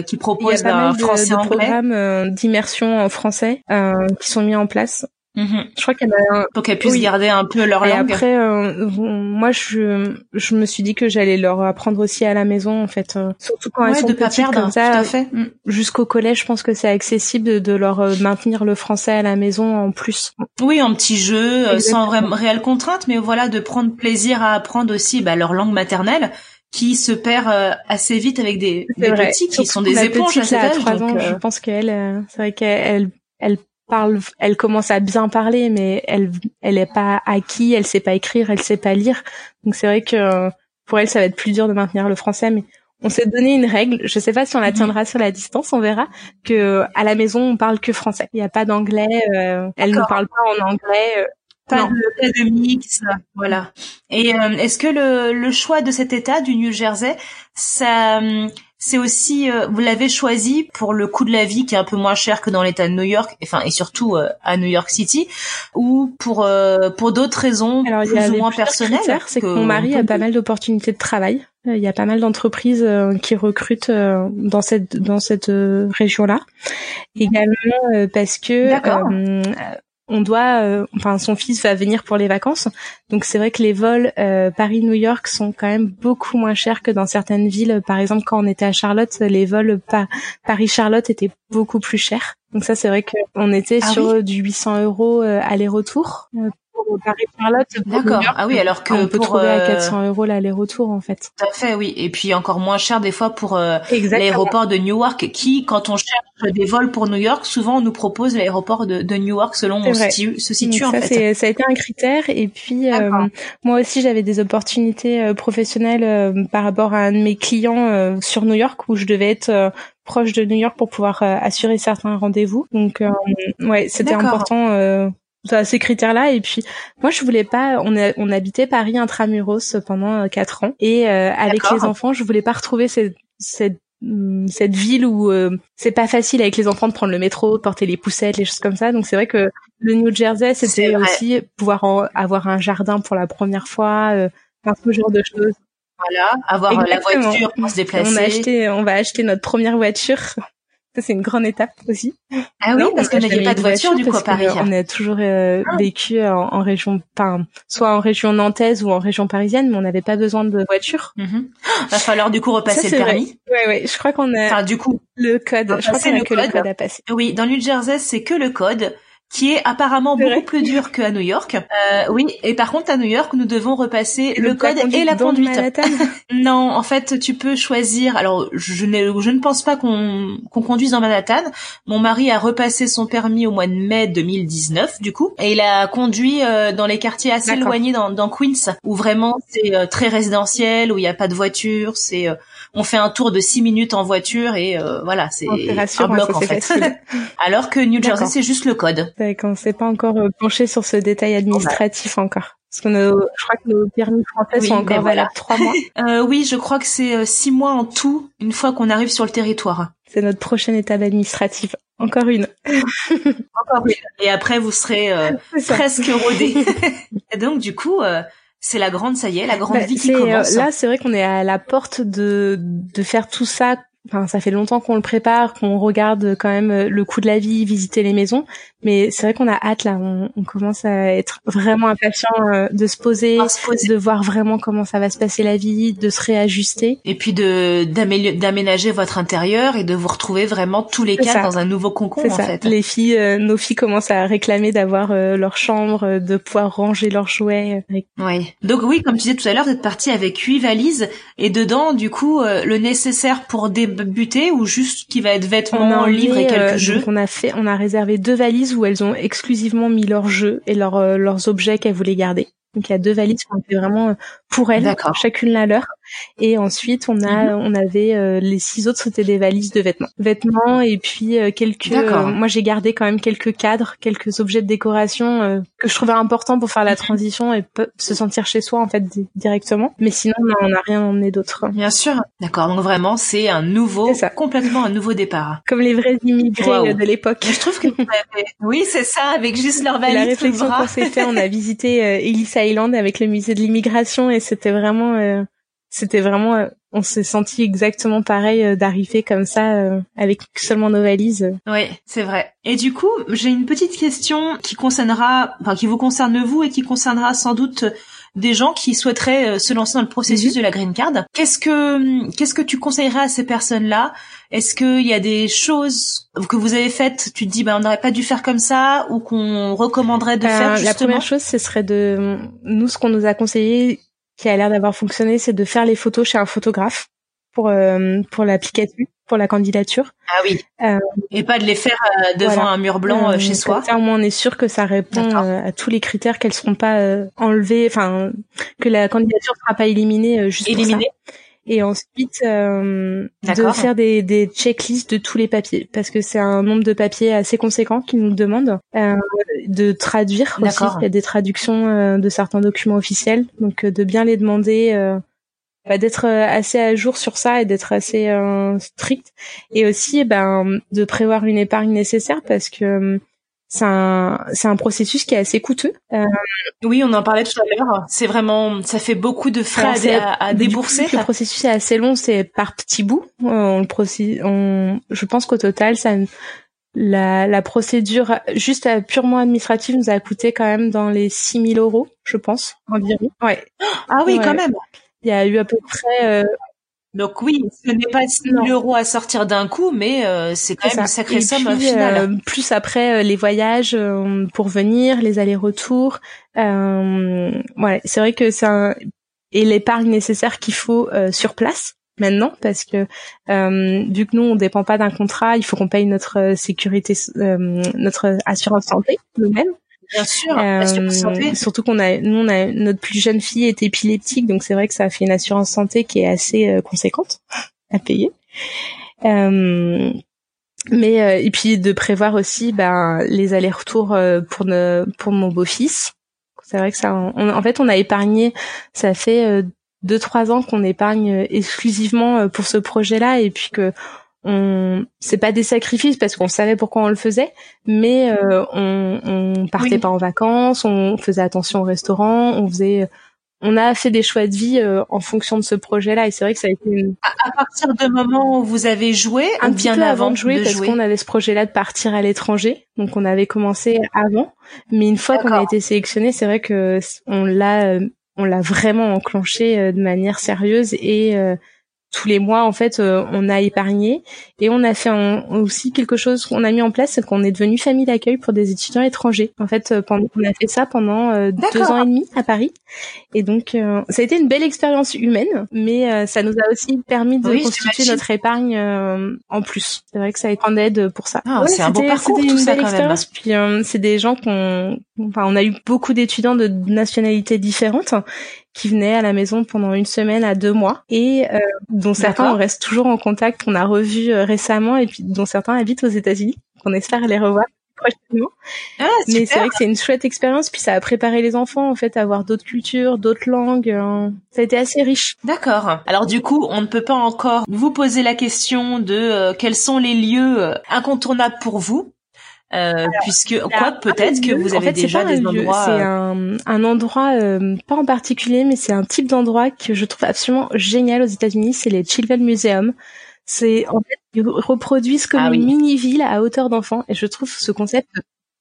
qui propose un français de, programmes d'immersion en français qui sont mis en place Mhm. Je crois qu'elle a pour qu'elles puissent garder un peu leur et après, euh, moi, je je me suis dit que j'allais leur apprendre aussi à la maison, en fait, euh, surtout quand elles sont petites comme ça. Mm. Jusqu'au collège, je pense que c'est accessible de, leur euh, maintenir le français à la maison en plus. Oui, en petit jeu, sans vraiment réelle contrainte, mais voilà, de prendre plaisir à apprendre aussi bah, leur langue maternelle qui se perd assez vite avec des, des petits qui sont des éponges à cet âge. ans, je pense qu'elle, c'est vrai qu'elle elle parle, elle commence à bien parler, mais elle, elle est pas acquis, elle sait pas écrire, elle sait pas lire. Donc c'est vrai que pour elle, ça va être plus dur de maintenir le français, mais on s'est donné une règle. Je sais pas si on la mhm. tiendra sur la distance, on verra. Que à la maison, on parle que français. Il n'y a pas d'anglais. Euh, elle ne parle pas en anglais. Euh, pas de, de mix, voilà. Et euh, est-ce que le, le choix de cet État du New Jersey, ça c'est aussi, euh, vous l'avez choisi pour le coût de la vie qui est un peu moins cher que dans l'État de New York, enfin et surtout euh, à New York City, ou pour euh, pour d'autres raisons plus ou moins personnelles. C'est que, mon mari a pas mal d'opportunités de travail. Il y a pas mal d'entreprises qui recrutent dans cette dans cette région-là. Également parce que on doit, euh, enfin son fils va venir pour les vacances, donc c'est vrai que les vols euh, Paris-New York sont quand même beaucoup moins chers que dans certaines villes. Par exemple, quand on était à Charlotte, les vols Paris-Charlotte étaient beaucoup plus chers. Donc ça, c'est vrai qu'on était ah sur du 800 euros euh, aller-retour Paris-Charlotte. D'accord. Ah oui, alors que on peut trouver à 400 euros l'aller-retour en fait. Tout à fait, oui. Et puis encore moins cher des fois pour euh, l'aéroport de Newark, qui, quand on cherche des vols pour New York, souvent on nous propose l'aéroport de, de Newark selon où on se situe en fait. Ça a été un critère. Et puis euh, moi aussi j'avais des opportunités euh, professionnelles par rapport à un de mes clients sur New York où je devais être proche de New York pour pouvoir assurer certains rendez-vous. Donc ouais, c'était important à ces critères-là. Et puis, moi, je voulais pas. On, a, on habitait Paris intramuros pendant euh, quatre ans, et euh, avec les enfants, je voulais pas retrouver cette, cette hum, cette ville où euh, c'est pas facile avec les enfants de prendre le métro, de porter les poussettes, les choses comme ça. Donc c'est vrai que le New Jersey, c'était aussi pouvoir avoir un jardin pour la première fois, euh, ce genre de choses. Voilà, avoir la voiture pour se déplacer. On a acheté, on va acheter notre première voiture c'est une grande étape aussi. Ah oui, parce qu'on n'avait pas de voiture, du coup à Paris. On a toujours euh, ah. vécu en, région, enfin, soit en région nantaise ou en région parisienne, mais on n'avait pas besoin de voiture. Mm Va falloir du coup repasser le permis. Oui, oui. Je crois qu'on a. Enfin, du coup. Le code. Je crois qu'on a que le code à passer. Oui, dans New Jersey, c'est que le code qui est apparemment beaucoup plus dur qu'à New York. Euh, oui, et par contre à New York, nous devons repasser le, code et la conduite. non, en fait, tu peux choisir. Alors, je, ne, je ne pense pas qu'on qu'on conduise dans Manhattan. Mon mari a repassé son permis au mois de mai 2019, du coup, et il a conduit euh, dans les quartiers assez éloignés dans, dans Queens, où vraiment c'est euh, très résidentiel, où il n'y a pas de voiture, c'est euh, on fait un tour de six minutes en voiture et euh, voilà, c'est un bloc en fait. Alors que New Jersey, c'est juste le code. D'accord, on s'est pas encore euh, penché sur ce détail administratif encore. Parce que je crois que nos permis français sont encore valables trois mois. euh, oui, je crois que c'est euh, six mois en tout une fois qu'on arrive sur le territoire. C'est notre prochaine étape administrative. Encore une. Encore une. Et après, vous serez presque rodé. et donc, du coup, c'est la grande, ça y est, la grande bah, vie qui commence. Là, c'est vrai qu'on est à la porte de, de faire tout ça Enfin, ça fait longtemps qu'on le prépare, qu'on regarde quand même euh, le coût de la vie, visiter les maisons. Mais c'est vrai qu'on a hâte là, on, commence à être vraiment impatient euh, de se poser, de voir vraiment comment ça va se passer la vie, de se réajuster. Et puis de d'aménager votre intérieur et de vous retrouver vraiment tous les quatre dans un nouveau concombre en fait. Les filles, euh, nos filles commencent à réclamer d'avoir leur chambre, de pouvoir ranger leurs jouets. Oui. Donc oui, comme tu disais tout à l'heure, vous êtes parti avec huit valises et dedans, du coup, le nécessaire pour des buté ou juste qui va être vêtements, livres et quelques euh, jeux On a fait, on a réservé deux valises où elles ont exclusivement mis leurs jeux et leurs euh, leurs objets qu'elles voulaient garder. Donc il y a deux valises qu'on fait vraiment euh, pour elles, chacune la leur. Et ensuite, on a, mhm. on avait euh, les six autres, c'était des valises de vêtements, vêtements et puis euh, quelques. Euh, moi, j'ai gardé quand même quelques cadres, quelques objets de décoration que je trouvais important pour faire la transition et se sentir chez soi en fait directement. Mais sinon, on n'a rien emmené d'autre. Bien sûr. D'accord. Donc vraiment, c'est un nouveau, complètement un nouveau départ. Comme les vrais immigrés de l'époque. Je trouve que oui, c'est ça, avec juste leur valise. La réflexion qu'on s'est fait, on a visité Ellis Island avec le musée de l'immigration et c'était vraiment c'était vraiment euh, on s'est senti exactement pareil euh, d'arriver comme ça euh, avec seulement nos valises. Oui, c'est vrai. Et du coup, j'ai une petite question qui concernera, enfin qui vous concerne vous et qui concernera sans doute des gens qui souhaiteraient se lancer dans le processus mhm. de la green card. Qu'est-ce que qu'est-ce que tu conseillerais à ces personnes-là? Est-ce qu'il y a des choses que vous avez faites, tu te dis bah on n'aurait pas dû faire comme ça ou qu'on recommanderait de faire justement La première chose, ce serait de nous ce qu'on nous a conseillé qui a l'air d'avoir fonctionné, c'est de faire les photos chez un photographe pour euh, pour l'application, pour la candidature. Ah oui. Euh, et pas de les faire euh, devant un mur blanc chez soi. au moins on est sûr que ça répond à tous les critères, qu'elles seront pas enlevées, enfin que la candidature sera pas éliminée juste éliminée. Pour ça et ensuite euh, de faire des, des checklists de tous les papiers parce que c'est un nombre de papiers assez conséquent qu'ils nous demandent euh, de traduire aussi. Il y a des traductions euh, de certains documents officiels donc euh, de bien les demander euh, bah, d'être assez à jour sur ça et d'être assez strict. Et aussi ben de prévoir une épargne nécessaire parce que c'est un c'est un processus qui est assez coûteux. Euh, oui, on en parlait tout à l'heure. C'est vraiment ça fait beaucoup de frais à, débourser. le processus est assez long, c'est par petits bouts. Euh, on le on je pense qu'au total ça la, la procédure juste purement administrative nous a coûté quand même dans les 6000 euros, je pense, environ. Ouais. Ah oui, quand même. Il y a eu à peu près euh, donc oui, ce n'est pas 6 000 euros à sortir d'un coup, mais euh, c'est quand même une sacrée somme au final. Euh, plus après euh, les voyages pour venir, les allers-retours. voilà, c'est vrai que c'est un... et l'épargne nécessaire qu'il faut sur place maintenant parce que vu que nous on dépend pas d'un contrat, il faut qu'on paye notre sécurité, notre assurance santé nous-mêmes. Bien sûr, euh, surtout qu'on a, nous, on a notre plus jeune fille est épileptique, donc c'est vrai que ça a fait une assurance santé qui est assez euh, conséquente à payer. Euh, mais euh, et puis de prévoir aussi ben les allers-retours pour ne, pour mon beau-fils. C'est vrai que ça, en fait, on a épargné. Ça fait deux trois ans qu'on épargne exclusivement pour ce projet-là et puis que on c'est pas des sacrifices parce qu'on savait pourquoi on le faisait mais on, on partait pas en vacances on faisait attention au restaurant on faisait on a fait des choix de vie euh, en fonction de ce projet-là. Et c'est vrai que ça a été une... à, partir du moment où vous avez joué un petit bien peu avant de jouer parce qu'on avait ce projet-là de partir à l'étranger. Donc on avait commencé avant. Mais une fois qu'on a été sélectionné c'est vrai que on l'a euh, on l'a vraiment enclenché euh, de manière sérieuse et tous les mois en fait euh, on a épargné et on a fait aussi quelque chose qu'on a mis en place c'est qu'on est devenu famille d'accueil pour des étudiants étrangers. En fait euh, pendant, on a fait ça pendant euh, deux ans et demi à Paris. Et donc ça a été une belle expérience humaine mais ça nous a aussi permis de constituer notre épargne en plus. C'est vrai que ça a été en aide pour ça. Ah, c'est un bon parcours une tout belle ça, expérience. Puis c'est des gens qu'on enfin on a eu beaucoup d'étudiants de nationalités différentes qui venaient à la maison pendant une semaine à deux mois et euh, dont certains on reste toujours en contact, qu'on a revu euh, récemment et puis dont certains habitent aux États-Unis, qu'on espère les revoir prochainement. Ah, Mais c'est vrai que c'est une chouette expérience, puis ça a préparé les enfants en fait à voir d'autres cultures, d'autres langues. Euh, ça a été assez riche. D'accord. Alors du coup, on ne peut pas encore vous poser la question de quels sont les lieux incontournables pour vous. Euh, puisque quoi peut-être que vous avez déjà des endroits. C'est un, un endroit euh, pas en particulier, mais c'est un type d'endroit que je trouve absolument génial aux États-Unis. C'est les Children Museum. C'est en fait ils reproduisent comme ah une mini ville à hauteur d'enfant, et je trouve ce concept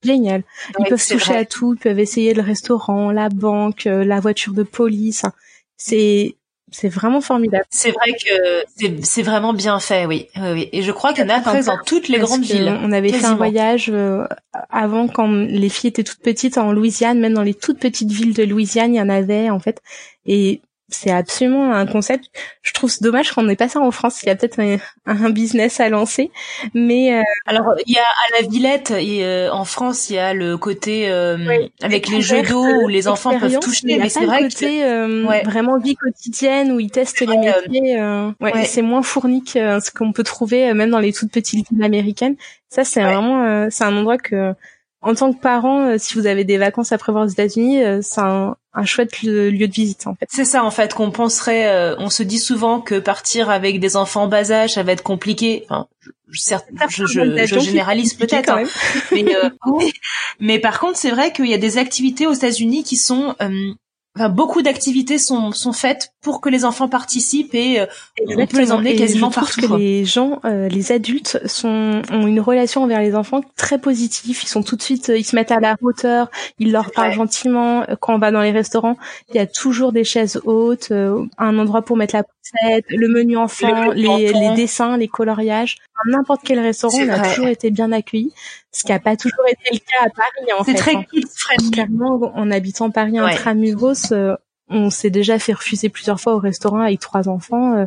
génial. Ils peuvent toucher à tout, ils peuvent essayer le restaurant, la banque, euh, la voiture de police. C'est c'est vraiment formidable. C'est vrai que c'est vraiment bien fait, oui. oui, Et je crois qu'il y en a dans toutes les grandes villes. On avait fait un voyage euh, avant quand les filles étaient toutes petites en Louisiane, même dans les toutes petites villes de Louisiane, il y en avait en fait. Et c'est absolument un concept. Je trouve c'est dommage qu'on n'ait pas ça en France. Il y a peut-être un, business à lancer, mais euh, alors il y a à la Villette et, euh, en France, il y a le côté euh, avec les jeux d'eau où les enfants peuvent toucher. Mais c'est vrai le côté que vraiment vie quotidienne où ils testent les métiers. ouais, c'est moins fourni que ce qu'on peut trouver même dans les toutes petites villes américaines. Ça, c'est vraiment c'est un endroit que en tant que parent, euh, si vous avez des vacances à prévoir aux États-Unis, euh, c'est un, chouette lieu, de visite en fait. C'est ça en fait qu'on penserait. Euh, on se dit souvent que partir avec des enfants en bas âge, ça va être compliqué. Enfin, certes, je, je, généralise peut-être, hein. mais, mais par contre, c'est vrai qu'il y a des activités aux États-Unis qui sont Enfin, beaucoup d'activités sont, sont faites pour que les enfants participent et euh, on peut les emmener quasiment partout. Que les gens, euh, les adultes, sont ont une relation envers les enfants très positive. Ils sont tout de suite, ils se mettent à la hauteur, ils leur parlent gentiment. Quand on va dans les restaurants, il y a toujours des chaises hautes, euh, un endroit pour mettre la poussette, le menu enfant, les, les, dessins, les coloriages. N'importe quel restaurant, on a toujours été bien accueillis ce qui n'a pas toujours été le cas à Paris. C'est très hein. kids Clairement, en habitant Paris intramuros, euh, on s'est déjà fait refuser plusieurs fois au restaurant avec trois enfants.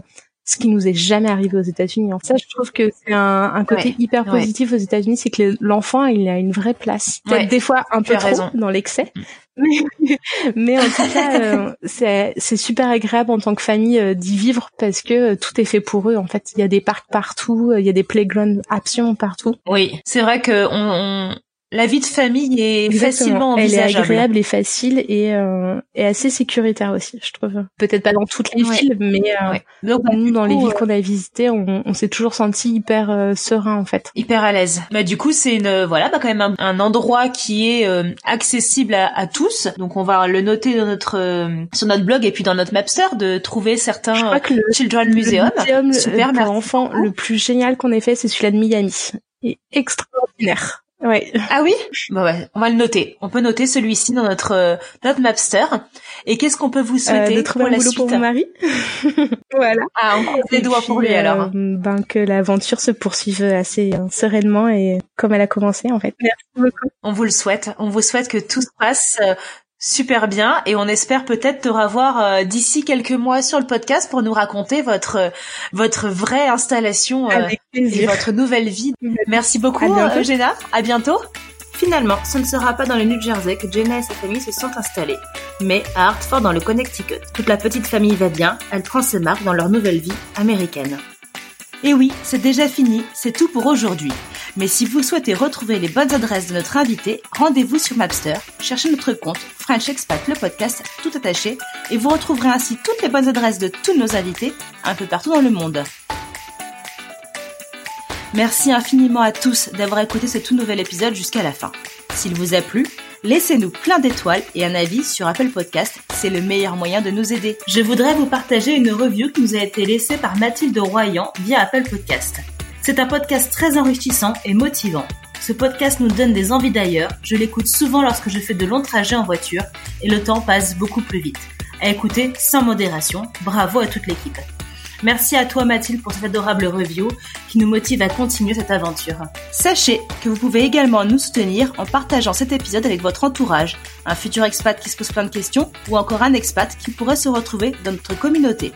Euh, ce qui nous est jamais arrivé aux États-Unis. Ça, je trouve que c'est un, un, côté hyper positif aux États-Unis, c'est que l'enfant, il a une vraie place. Peut-être des fois un peu trop raison. dans l'excès, mm. mais, mais, en tout cas, euh, c'est super agréable en tant que famille euh, d'y vivre parce que euh, tout est fait pour eux. En fait, il y a des parcs partout, il y a des playgrounds absolument partout. Oui, c'est vrai que on, la vie de famille est facilement envisageable. Elle est agréable et facile et, euh, et assez sécuritaire aussi, je trouve. Peut-être pas dans toutes les villes, mais euh, Donc, nous, dans les villes euh, qu'on a visitées, on, on s'est toujours senti hyper euh, serein en fait. Hyper à l'aise. Bah du coup, c'est une voilà, bah, quand même un, endroit qui est accessible à, à, tous. Donc on va le noter dans notre sur notre blog et puis dans notre Mapster de trouver certains je crois que le, Children Museum. Le museum Super pour enfants le plus génial qu'on ait fait, c'est celui-là de Miami. Et extraordinaire. Ouais. Ah oui? Bon ouais, on va le noter. On peut noter celui-ci dans notre euh, notre Mapster. Et qu'est-ce qu'on peut vous souhaiter euh, de trouver pour un boulot pour mon mari. voilà. Ah, on croise les doigts pour lui alors. Euh, ben que l'aventure se poursuive assez euh, sereinement et comme elle a commencé en fait. Merci beaucoup. On vous le souhaite. On vous souhaite que tout se passe super bien et on espère peut-être te revoir euh, d'ici quelques mois sur le podcast pour nous raconter votre euh, votre vraie installation euh, et votre nouvelle vie. Merci beaucoup Jenna, à bientôt. Finalement, ce ne sera pas dans le New Jersey que Jenna et sa famille se sont installés, mais à Hartford dans le Connecticut. Toute la petite famille va bien, elle prend ses marques dans leur nouvelle vie américaine. Et oui, c'est déjà fini, c'est tout pour aujourd'hui. Mais si vous souhaitez retrouver les bonnes adresses de notre invité, rendez-vous sur Mapster, cherchez notre compte French Expat le podcast tout attaché et vous retrouverez ainsi toutes les bonnes adresses de tous nos invités un peu partout dans le monde. Merci infiniment à tous d'avoir écouté ce tout nouvel épisode jusqu'à la fin. S'il vous a plu, laissez-nous plein d'étoiles et un avis sur Apple Podcast, c'est le meilleur moyen de nous aider. Je voudrais vous partager une review qui nous a été laissée par Mathilde Royan via Apple Podcast. C'est un podcast très enrichissant et motivant. Ce podcast nous donne des envies d'ailleurs, je l'écoute souvent lorsque je fais de longs trajets en voiture et le temps passe beaucoup plus vite. À écouter sans modération, bravo à toute l'équipe. Merci à toi Mathilde pour cette adorable review qui nous motive à continuer cette aventure. Sachez que vous pouvez également nous soutenir en partageant cet épisode avec votre entourage, un futur expat qui se pose plein de questions ou encore un expat qui pourrait se retrouver dans notre communauté.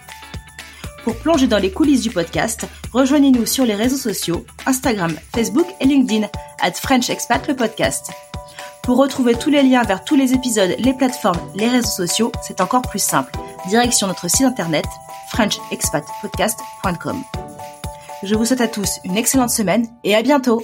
Pour plonger dans les coulisses du podcast, rejoignez-nous sur les réseaux sociaux, Instagram, Facebook et LinkedIn, at French Expat le podcast. Pour retrouver tous les liens vers tous les épisodes, les plateformes, les réseaux sociaux, c'est encore plus simple. Direction notre site internet frenchexpatpodcast.com. Je vous souhaite à tous une excellente semaine et à bientôt